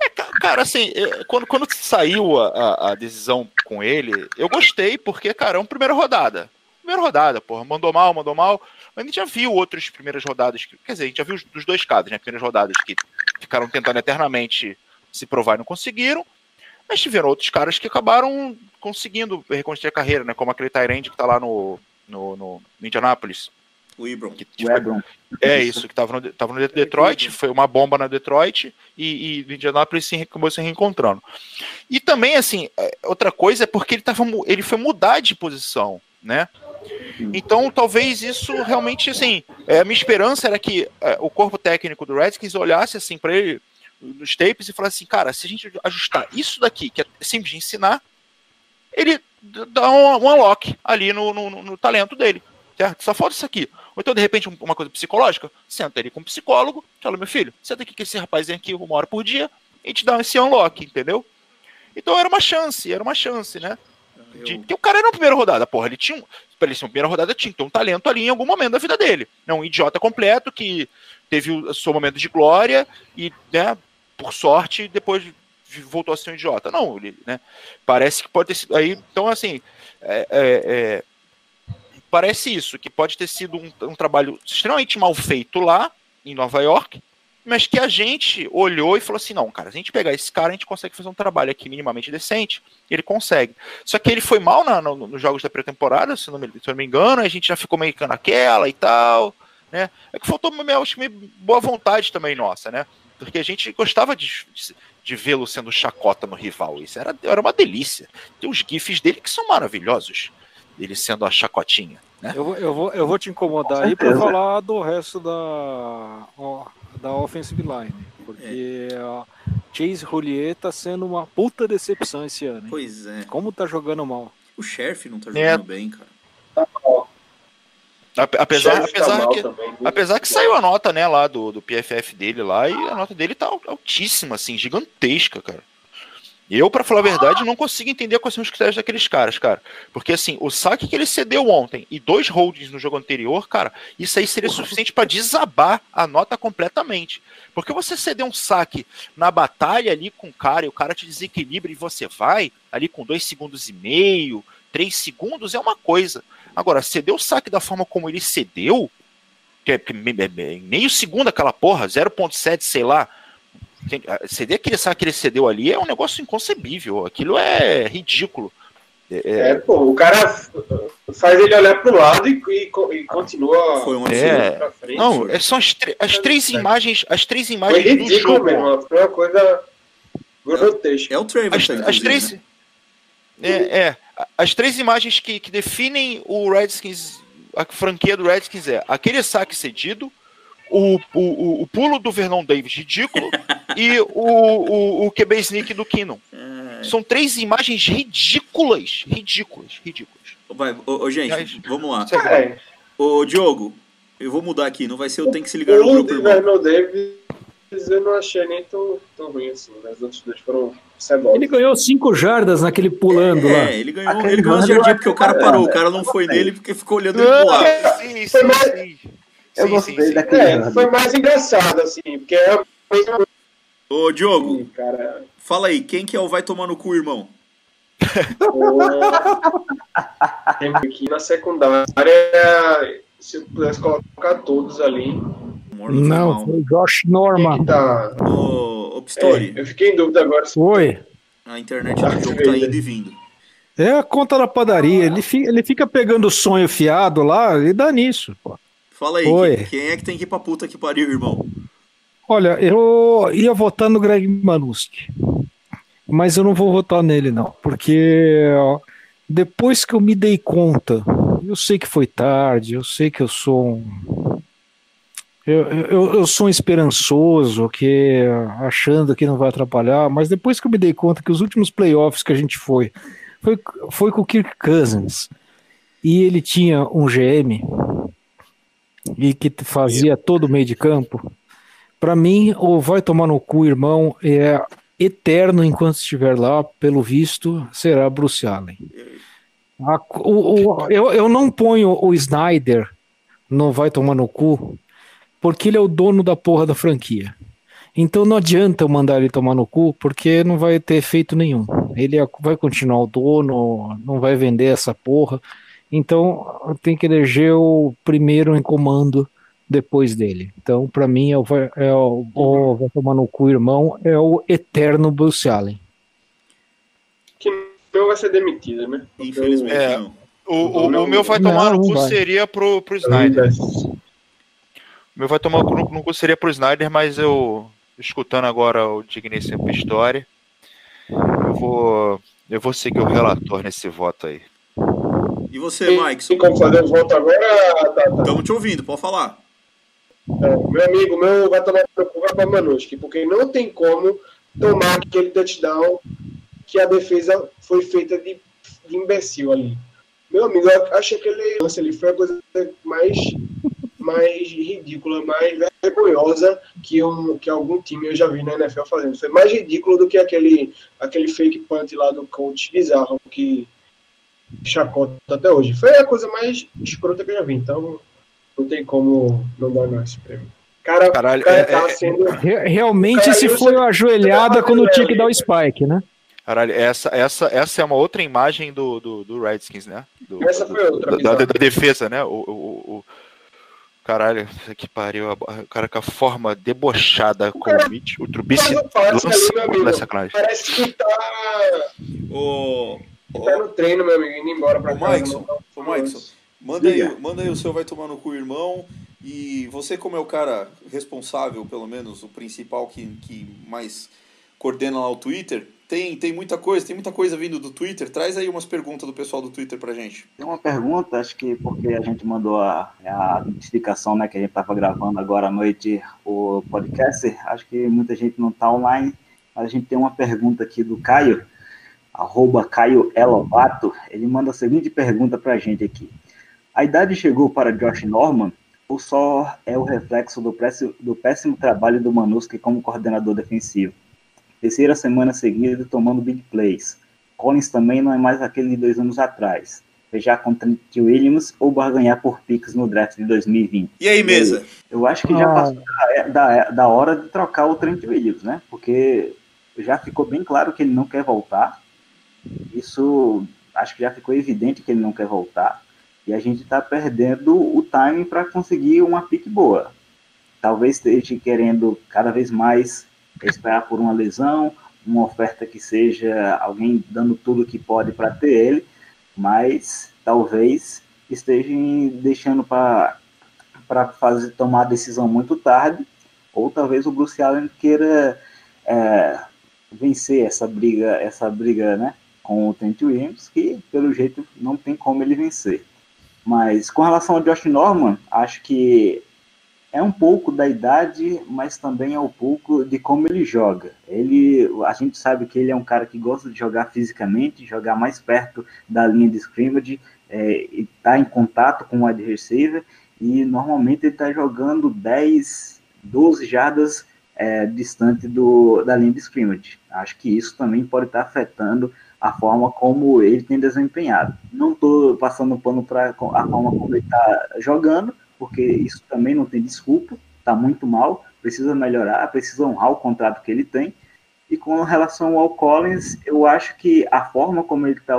É, ca- cara, assim, é, quando, quando saiu a, a- a decisão com ele, eu gostei, porque, cara, é uma primeira rodada. Primeira rodada, porra, mandou mal, mandou mal. Mas a gente já viu outras primeiras rodadas, que- quer dizer, a gente já viu os- dos dois casos, né? Primeiras rodadas que ficaram tentando eternamente se provar e não conseguiram. Mas tiveram outros caras que acabaram conseguindo reconstruir a carreira, né? Como aquele Tyrande que tá lá no, no, no, no Indianapolis. O Ibron. Que, O tipo, Ebron. é isso, que tava no, tava no Detroit, foi uma bomba na Detroit e, e no Indianapolis se, acabou se reencontrando. E também, assim, é, outra coisa é porque ele, tava, ele foi mudar de posição, né? Então, talvez isso realmente, assim, é, a minha esperança era que é, o corpo técnico do Redskins olhasse, assim, para ele nos tapes e falasse assim, cara, se a gente ajustar isso daqui, que é simples de ensinar, ele dá um, um unlock ali no, no, no- talento dele, certo? Só falta isso aqui. Ou então, de repente, um- uma coisa psicológica, senta ele com um psicólogo, fala, meu filho, senta aqui com esse rapazinho aqui uma hora por dia e te dá esse unlock, entendeu? Então era uma chance, era uma chance, né? De, porque o cara era na primeira rodada, porra, ele tinha um. Pra ele ser uma primeira rodada, tinha ter um talento ali em algum momento da vida dele. Não, um idiota completo que teve o seu momento de glória e, né, por sorte, depois voltou a ser um idiota. Não, ele, né? Parece que pode ter sido. Aí, então, assim, é, é, é, parece isso, que pode ter sido um, um trabalho extremamente mal feito lá, em Nova York, mas que a gente olhou e falou assim: não, cara, se a gente pegar esse cara, a gente consegue fazer um trabalho aqui minimamente decente. Ele consegue. Só que ele foi mal na, no- nos jogos da pré-temporada, se, não me- se eu não me engano, a gente já ficou meio que naquela e tal. Né? É que faltou meio, acho que meio boa vontade também nossa, né? Porque a gente gostava de, de, de vê-lo sendo chacota no rival. Isso era, era uma delícia. Tem os GIFs dele que são maravilhosos. Ele sendo a chacotinha. Né? Eu, vou- eu, vou, eu vou te incomodar aí para falar do resto da, ó, da offensive line. Porque a Chase Roulier tá sendo uma puta decepção esse ano. hein? Pois é. Como tá jogando mal. O Sheriff não tá É. jogando bem, cara. Ape- Apesar, Sheriff tá apesar mal que. também. Apesar que saiu a nota, né, lá do, do PFF dele lá, e a nota dele tá al- altíssima, assim, gigantesca, cara. Eu, pra falar a verdade, não consigo entender quais são os critérios daqueles caras, cara. Porque, assim, o saque que ele cedeu ontem e dois holdings no jogo anterior, cara, isso aí seria suficiente pra desabar a nota completamente. Porque você ceder um saque na batalha ali com o cara e o cara te desequilibra e você vai ali com dois segundos e meio, três segundos é uma coisa. Agora, ceder o saque da forma como ele cedeu, que é me- me- me- meio segundo aquela porra, 0.7, sei lá. Ah, Ceder aquele saque que ele cedeu ali é um negócio inconcebível. Aquilo é ridículo. É, É, pô, o cara faz ele olhar pro lado e, e, e continua Foi um É. pra frente. não, é só as, as três imagens, as três Foi imagens do ridículo jogo. mesmo, foi uma coisa grotesca. É o Trevor, As, as inclusive, três. né? É, é, as três imagens que, que definem o Redskins, a franquia do Redskins é aquele saque cedido, o, o, o- o pulo do Vernon Davis ridículo [LAUGHS] e o, o, o QB sneak do Kinnon. É. São três imagens ridículas, ridículas, ridículas. Vai, ô, ô, gente, Mas- vamos lá. Lá. É, Ô, Diogo, eu vou mudar aqui. Não vai ser eu tenho que se ligar no o grupo, de irmão. Vernon Davis eu não achei nem tão, tão ruim assim, mas os outros dois foram cebolas. Ele ganhou cinco jardas naquele pulando lá. É, ele ganhou, Aquele ele ganhou acho porque o cara parou. O cara não foi nele porque ficou olhando ele. Ah, sim, sim, sim. Eu Sim, gostei sim, sim. daquele É, ano. foi mais engraçado, assim, porque é coisa Ô, Diogo, assim, cara. fala aí, quem que é o vai tomar no cu, irmão? Tem aqui na secundária, se eu pudesse colocar todos ali, Não, foi o Josh Norman. tá. Ô, ô É, eu fiquei em dúvida agora se Foi. a internet do Diogo tá indo e vindo. É a conta da padaria. Ele fica, ele fica pegando o sonho fiado lá e dá nisso. Pô. Fala aí, Oi. quem, quem é que tem que ir pra puta que pariu, irmão? Olha, eu ia votar no Greg Manuski. Mas eu não vou votar nele, não. Porque depois que eu me dei conta, eu sei que foi tarde, eu sei que eu sou um. Eu, eu, eu sou um esperançoso, que achando que não vai atrapalhar, mas depois que eu me dei conta que os últimos playoffs que a gente foi, foi, foi com o Kirk Cousins, e ele tinha um GM, e que fazia todo o meio de campo, Pra mim, o vai tomar no cu, irmão, é eterno enquanto estiver lá, pelo visto, será Bruce Allen. A- o- o- eu, eu não ponho o Snyder no Vai Tomar no Cu, porque ele é o dono da porra da franquia. Então não adianta eu mandar ele tomar no cu, porque não vai ter efeito nenhum. Ele é- vai continuar o dono, não vai vender essa porra. Então tem que eleger o primeiro em comando depois dele. Então, pra mim, é o, é o, o Vai Tomar no Cu, irmão, é o eterno Bruce Allen. Que não vai ser demitida, né? Infelizmente É. não. O, o, o meu vai Não, tomar no cu vai. seria pro, pro Snyder. O meu vai tomar no, no cu seria pro Snyder, mas eu, escutando agora o Digníssimo Pistori, eu vou, eu vou seguir o relator nesse voto aí. E você, Tem Mike? como fazer o voto agora, Tata? Estamos te ouvindo, pode falar. É, meu amigo, meu vai tomar vai pra Manuski, porque não tem como tomar aquele touchdown que a defesa foi feita de, de imbecil ali. Meu amigo, eu acho que lance ali foi a coisa mais, mais ridícula, mais vergonhosa que, um, que algum time eu já vi na NFL fazendo. Foi mais ridículo do que aquele, aquele fake punt lá do coach bizarro que chacota até hoje. Foi a coisa mais escrota que eu já vi, então não tem como não dar esse prêmio. Cara, Caralho, o cara é- tá é- sendo. Re- Realmente, Cara, se foi sei- a ajoelhada quando tinha que dar o spike, né? Caralho, essa, essa, essa é uma outra imagem do, do, do Redskins, né? Do- Essa foi outra, Da, da- da defesa, né? O, o, o- o- Caralho, isso que pariu. O cara com a forma debochada com cara o Mitch, o Trubisky o ali, da sacanagem. Parece que tá, Ô, ô, tá no treino, meu amigo, indo embora pra casa. Mikeson, não. ô, Mikeson, manda aí, manda aí o seu vai tomar no cu, irmão. E você, como é o cara responsável, pelo menos, o principal que, que mais coordena lá o Twitter, tem, tem muita coisa, tem muita coisa vindo do Twitter. Traz aí umas perguntas do pessoal do Twitter pra gente. Tem uma pergunta, acho que porque a gente mandou a, a notificação, né, que a gente estava gravando agora à noite o podcast, acho que muita gente não está online, mas a gente tem uma pergunta aqui do Caio, arroba Caio Elovato, ele manda a seguinte pergunta para a gente aqui. A idade chegou para Josh Norman ou só é o reflexo do péssimo, do péssimo trabalho do Manuski como coordenador defensivo? Terceira semana seguida tomando big plays. Collins também não é mais aquele de dois anos atrás. Fechar com Trent Williams ou barganhar por picks no draft de 2020. E aí, mesa? Eu acho que já Ah. passou da, da, da hora de trocar o Trent Williams, né? Porque já ficou bem claro que ele não quer voltar. Isso acho que já ficou evidente que ele não quer voltar. E a gente está perdendo o timing para conseguir uma pique boa. Talvez esteja querendo cada vez mais esperar por uma lesão, uma oferta que seja alguém dando tudo que pode para ter ele, mas talvez estejam deixando para para fazer tomar a decisão muito tarde, ou talvez o Bruce Allen queira é, vencer essa briga, essa briga, né, com o Trent Williams, que pelo jeito não tem como ele vencer. Mas com relação ao Josh Norman, acho que é um pouco da idade, mas também é um pouco de como ele joga. Ele, a gente sabe que ele é um cara que gosta de jogar fisicamente, jogar mais perto da linha de scrimmage, é, estar em contato com o wide receiver, e normalmente ele está jogando 10, 12 jardas é, distante do, da linha de scrimmage. Acho que isso também pode estar afetando a forma como ele tem desempenhado. Não estou passando pano para a forma como ele está jogando, porque isso também não tem desculpa, está muito mal, precisa melhorar, precisa honrar o contrato que ele tem. E com relação ao Collins, eu acho que a forma como ele está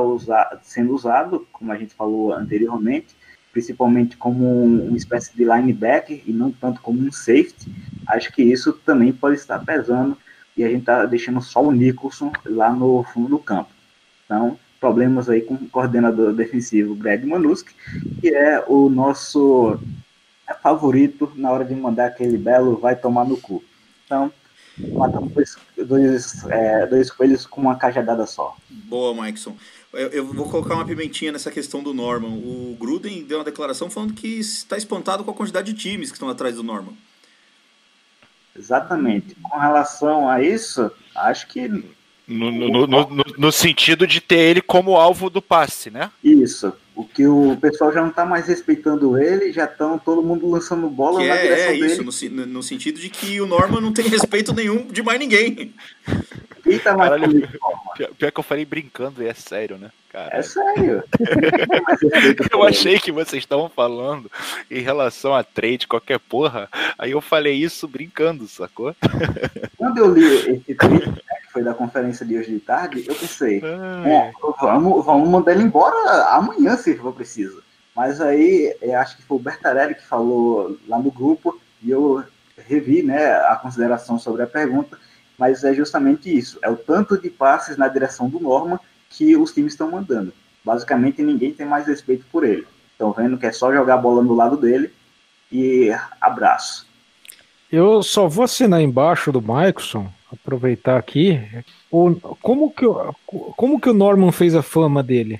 sendo usado, como a gente falou anteriormente, principalmente como um, uma espécie de linebacker e não tanto como um safety, acho que isso também pode estar pesando e a gente está deixando só o Nicholson lá no fundo do campo. Então, problemas aí com o coordenador defensivo Greg Manuski, que é o nosso favorito na hora de mandar aquele belo vai tomar no cu. Então, matamos dois, dois, é, dois coelhos com uma cajadada só. Boa, Mikeson. Eu, eu vou colocar uma pimentinha nessa questão do Norman. O Gruden deu uma declaração falando que está espantado com a quantidade de times que estão atrás do Norman. Exatamente. Com relação a isso, acho que No, no, no, no, no sentido de ter ele como alvo do passe, né? isso. O que o pessoal já não está mais respeitando ele, já estão todo mundo lançando bola Que na é, direção é dele. isso, no, no sentido de que o Norman não tem [LAUGHS] respeito nenhum de mais ninguém. Quem tá mais Caralho. feliz? Pior, pior que eu falei brincando e é sério, né? Cara, É sério. [LAUGHS] Eu achei que vocês estavam falando em relação a trade, qualquer porra. Aí eu falei isso brincando, sacou? [LAUGHS] Quando eu li esse tweet, né, que foi da conferência de hoje de tarde, eu pensei, Bom, vamos, vamos mandar ele embora amanhã, se for preciso. Mas aí, eu acho que foi o Bertarelli que falou lá no grupo, e eu revi né, a consideração sobre a pergunta, mas é justamente isso. É o tanto de passes na direção do Norman que os times estão mandando. Basicamente, ninguém tem mais respeito por ele. Estão vendo que é só jogar a bola no lado dele e abraço. Eu só vou assinar embaixo do Michelson, aproveitar aqui. O, como, que, como que o Norman fez a fama dele?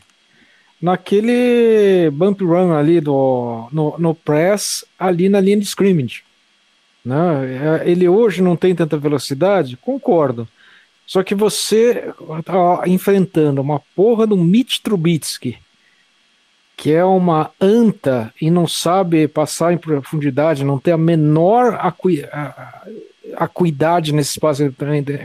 Naquele bump run ali do, no, no press, ali na linha de scrimmage. Né? É, Ele hoje não tem tanta velocidade? Concordo. Só que você tá enfrentando uma porra do Mitch Trubisky, que é uma anta e não sabe passar em profundidade, não tem a menor acui- a- a- acuidade nesse espaço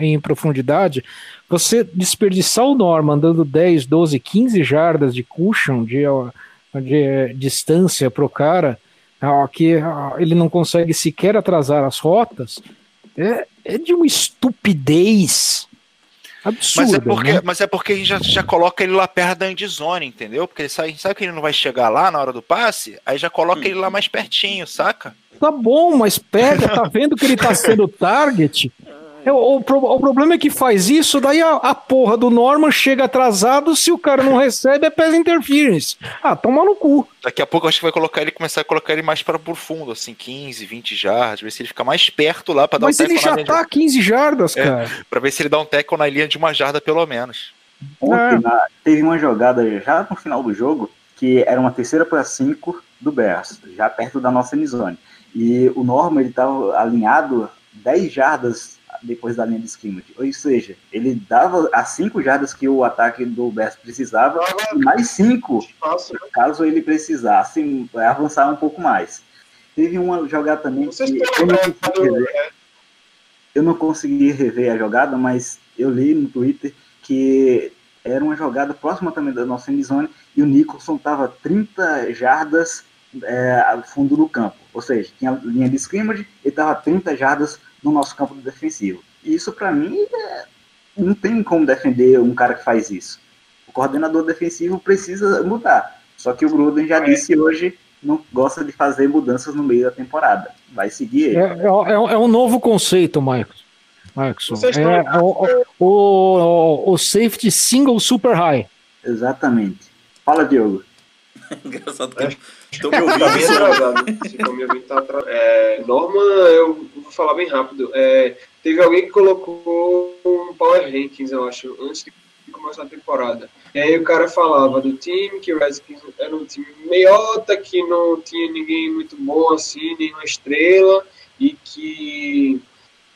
em, profundidade, você desperdiçar o Norman dando 10, 12, 15 jardas de cushion, de, de eh, distância para o cara, que ele não consegue sequer atrasar as rotas, é, é de uma estupidez absurda. Mas é, porque, né? mas é porque a gente já, já coloca ele lá perto da endzone, entendeu? Porque ele sabe, sabe que ele não vai chegar lá na hora do passe, aí já coloca ele lá mais pertinho, saca? Tá bom, mas pega, tá vendo que ele tá sendo target? [LAUGHS] É, O, o o problema é que faz isso, daí a, a porra do Norman chega atrasado, se o cara não recebe é pass interference. Ah, toma no cu. Daqui a pouco eu acho que vai colocar ele, começar a colocar ele mais para por fundo, assim, 15, 20 jardas, ver se ele fica mais perto lá para dar Mas um ele tackle na já tá a 15 jardas, É. cara. pra ver se ele dá um tackle na linha de uma jarda pelo menos. Ontem na- teve uma jogada já no final do jogo que era uma terceira para cinco do Bears, já perto da nossa endzone. E o Norman ele estava alinhado 10 jardas depois da linha de scrimmage. Ou seja, ele dava as 5 jardas que o ataque do Bears precisava e mais 5 Espaço, né? caso ele precisasse avançar um pouco mais. Teve uma jogada também que eu não rever, eu não consegui rever a jogada, mas eu li no Twitter que era uma jogada próxima também da nossa endzone e o Nicholson estava 30 jardas é, ao fundo do campo. Ou seja, tinha linha de scrimmage e estava 30 jardas no nosso campo defensivo. E isso, para mim, é- não tem como defender um cara que faz isso. O coordenador defensivo precisa mudar. Só que o Gruden já disse hoje não gosta de fazer mudanças no meio da temporada. Vai seguir É, ele. é, é- é um novo conceito, Marcos. Marcos. É, estão- o, o, o, o safety single super high. Exatamente. Fala, Diogo. [LAUGHS] Engraçado que estão me Tá bem ouvindo. Se for me ouvir, tá atrasado. É, Norman, eu vou falar bem rápido. É, teve alguém que colocou um Power Rankings, eu acho, antes de começar a temporada. E aí o cara falava do time, que o Redskins era um time meiota, que não tinha ninguém muito bom assim, nenhuma estrela, e que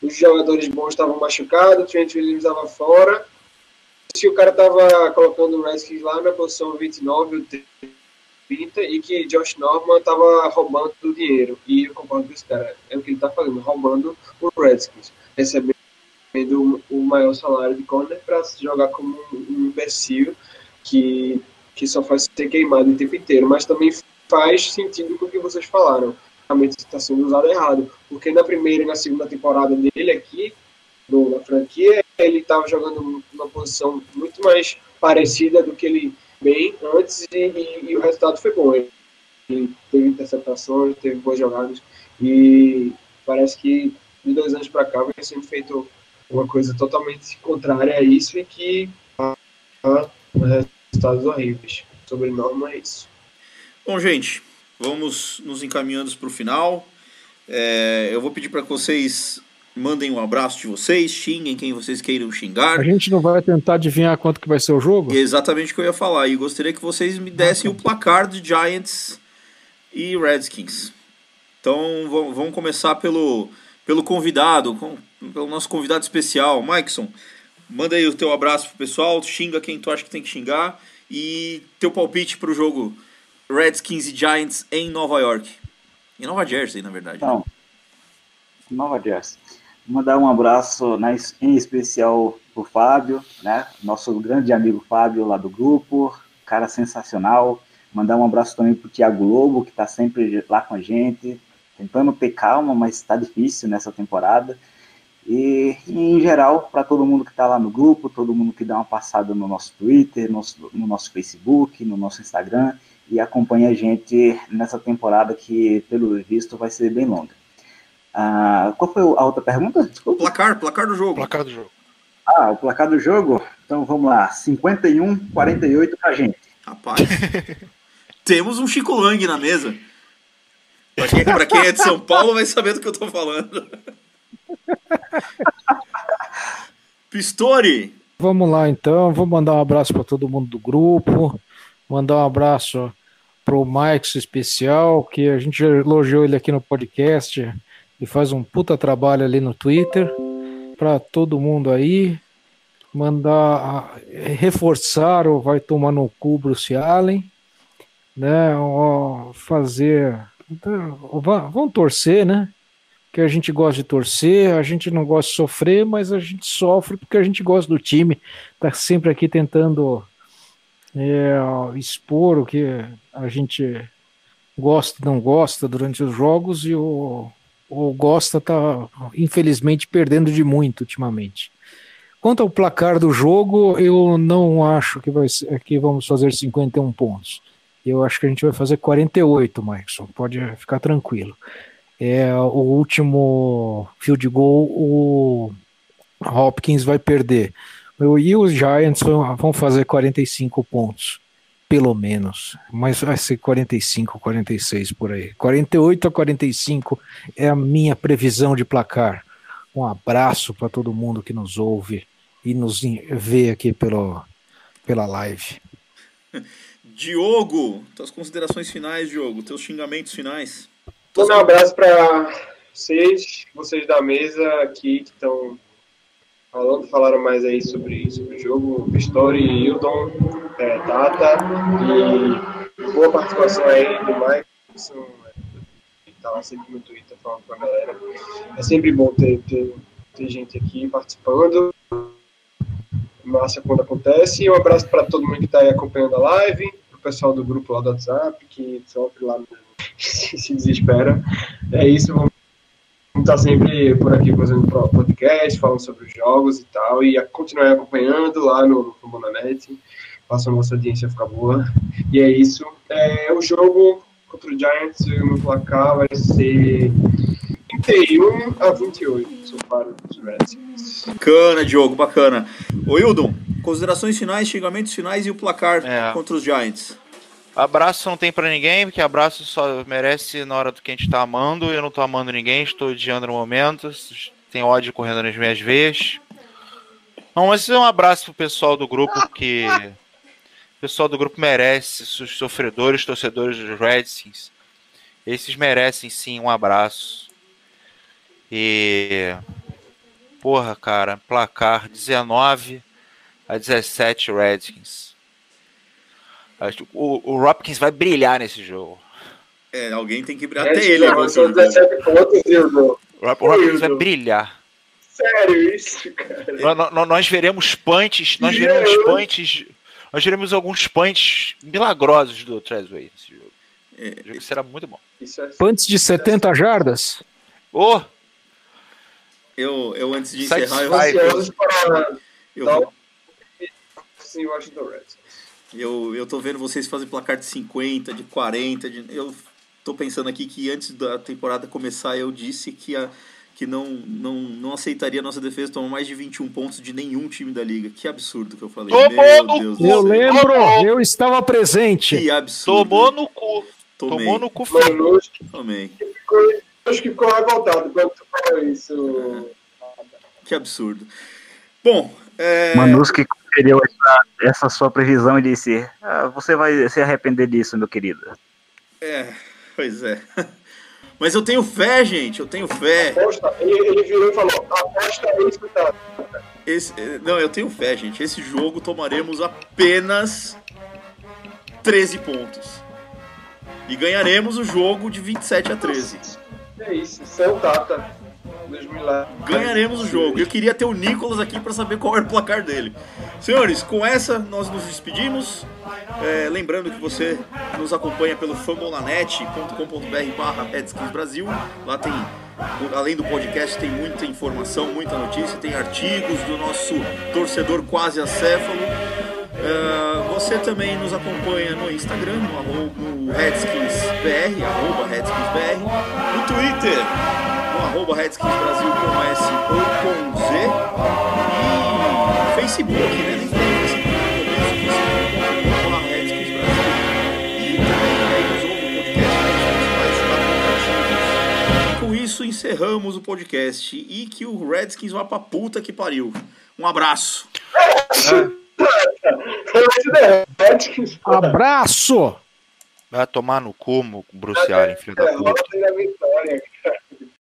os jogadores bons estavam machucados, o Trent Williams estava fora. Se o cara tava colocando o Redskins lá na posição 29 ou 30 e que Josh Norman estava roubando o dinheiro. E eu concordo com esse cara. É o que ele está fazendo, roubando o Redskins. Recebendo o maior salário de corner para jogar como um imbecil que, que só faz ser queimado o tempo inteiro. Mas também faz sentido com o que vocês falaram. Realmente está sendo usado errado. Porque na primeira e na segunda temporada dele aqui, na franquia, ele estava jogando numa posição muito mais parecida do que ele bem antes e, e- e o resultado foi bom. Ele, teve interceptações, teve boas jogadas e parece que de dois anos para cá vai sendo feito uma coisa totalmente contrária a isso e que dá resultados horríveis. Sobre norma é isso. Bom, gente, vamos nos encaminhando para o final. É, eu vou pedir para vocês mandem um abraço de vocês, xinguem quem vocês queiram xingar. A gente não vai tentar adivinhar quanto que vai ser o jogo? É Exatamente o que eu ia falar. E gostaria que vocês me dessem o placar de Giants e Redskins. Então vamos começar pelo, pelo convidado, com- pelo nosso convidado especial, Mikeson. Manda aí o teu abraço pro pessoal, xinga quem tu acha que tem que xingar e teu palpite pro jogo Redskins e Giants em Nova York. Em Nova Jersey, na verdade. Então, Nova Jersey. Mandar um abraço né, em especial pro Fábio, né? Nosso grande amigo Fábio lá do grupo, cara sensacional. Mandar um abraço também pro Thiago Lobo, que está sempre lá com a gente, tentando ter calma, mas está difícil nessa temporada. E, em geral, para todo mundo que está lá no grupo, todo mundo que dá uma passada no nosso Twitter, no, no nosso Facebook, no nosso Instagram e acompanha a gente nessa temporada que, pelo visto, vai ser bem longa. Ah, qual foi a outra pergunta? Desculpa. Placar, placar do jogo. Placar do jogo. Ah, o placar do jogo? Então vamos lá, 51, 48 pra gente. Rapaz, [LAUGHS] temos um Chico Lang na mesa. Pra quem, pra quem é de São Paulo vai saber do que eu tô falando. [LAUGHS] Pistori! Vamos lá então, vou mandar um abraço para todo mundo do grupo, mandar um abraço pro Mike especial, que a gente já elogiou ele aqui no podcast e faz um puta trabalho ali no Twitter. Para todo mundo aí, mandar reforçar ou vai tomar no cu Bruce Allen, né? Ó, fazer. Então, vamos torcer, né? Que a gente gosta de torcer, a gente não gosta de sofrer, mas a gente sofre porque a gente gosta do time, tá sempre aqui tentando é, expor o que a gente gosta não gosta durante os jogos e o, o gosta tá infelizmente perdendo de muito ultimamente. Quanto ao placar do jogo, eu não acho que, vai ser, que vamos fazer 51 pontos. Eu acho que a gente vai fazer 48, Maicon. Pode ficar tranquilo. É, o último field goal, o Hopkins vai perder. E os Giants vão fazer 45 pontos, pelo menos. Mas vai ser 45, 46 por aí. 48 a 45 é a minha previsão de placar. Um abraço para todo mundo que nos ouve e nos vê aqui pelo, pela live. [LAUGHS] Diogo, tuas considerações finais, Diogo, teus xingamentos finais. Um abraço para vocês, vocês da mesa aqui que estão falando, falaram mais aí sobre, sobre o jogo, Pistori, Hildon, é, Tata, e boa participação aí do Mike, que tá lá sempre no Twitter falando com a galera. É sempre bom ter, ter, ter gente aqui participando massa quando acontece. E um abraço para todo mundo que está aí acompanhando a live, o pessoal do grupo lá do WhatsApp, que sofre lá, [LAUGHS] se desespera. É isso, vamos estar sempre por aqui fazendo podcast, falando sobre os jogos e tal, e continuar acompanhando lá no, no Bonanet, faça a nossa audiência ficar boa. E é isso. É, o jogo contra o Giants, no placar vai ser 31 a 28, sou para os Redskins. Bacana, Diogo, bacana. Ô, Hildon, considerações finais, xingamentos finais e o placar É. contra os Giants. Abraço não tem pra ninguém, porque abraço só merece na hora do que a gente tá amando. Eu não tô amando ninguém, estou odiando no momento. Tem ódio correndo nas minhas veias. Não, mas é um abraço pro pessoal do grupo que. O pessoal do grupo merece, os sofredores, torcedores dos Redskins. Esses merecem sim um abraço. E. Porra, cara, placar 19 a 17 Redskins. Acho que O, o Hopkins vai brilhar nesse jogo. É, alguém tem que brilhar É, até ele. não, agora, são 17 pontos, Hildon. O Hop- o Hopkins vai brilhar. Sério isso, cara? Nó- nó- nó- Nós veremos punts, nós veremos punts, nós veremos alguns punts milagrosos do Trezway nesse jogo. É, jogo será muito bom. É Antes de 70 jardas, Oh, eu, eu, antes de Side encerrar, eu, five. ansiosos para eu, dar vou- um sim, Washington Redskins. eu, eu tô vendo vocês fazem placar de 50, de 40. De, eu tô pensando aqui que antes da temporada começar, eu disse que, a, que não, não, não aceitaria a nossa defesa tomar mais de 21 pontos de nenhum time da liga. Que absurdo que eu falei. Tomou Meu no Deus cu. do eu céu. lembro, eu estava presente. Que absurdo. tomou no cu. Tomei. Tomou no cu. Mano, acho que Tomei. ficou, acho que ficou revoltado quando tu falou isso. Que absurdo. Bom, é, Manuski conferiu essa, essa sua previsão e disse: "Ah, Você vai se arrepender disso, meu querido. é, pois é. [LAUGHS] Mas eu tenho fé, gente, eu tenho fé. Aposta, ele, ele virou e falou: aposta isso, tá? Esse, eh, não, eu tenho fé, gente. Esse jogo tomaremos apenas 13 pontos. E ganharemos o jogo de 27 a 13. É isso, seu Tata. Deus me lá. Ganharemos o jogo. Eu queria ter o Nicolas aqui para saber qual era o placar dele. Senhores, com essa nós nos despedimos. É, lembrando que você nos acompanha pelo fambonanet.com.br barra Brasil. Lá tem, além do podcast, tem muita informação, muita notícia, tem artigos do nosso torcedor quase acéfalo. É, você também nos acompanha no Instagram, no, no arroba no Twitter, arroba Redskins Brasil com S ou com Z, e Facebook, né? Nem tem Facebook no começo, Facebook.com.br Redskins Brasil. E também nos o podcast. E com isso encerramos o podcast e que o Redskins vá pra puta que pariu. Um abraço. Redskins, Abraço! Vai tomar no cu, Bruce Allen, filho da puta.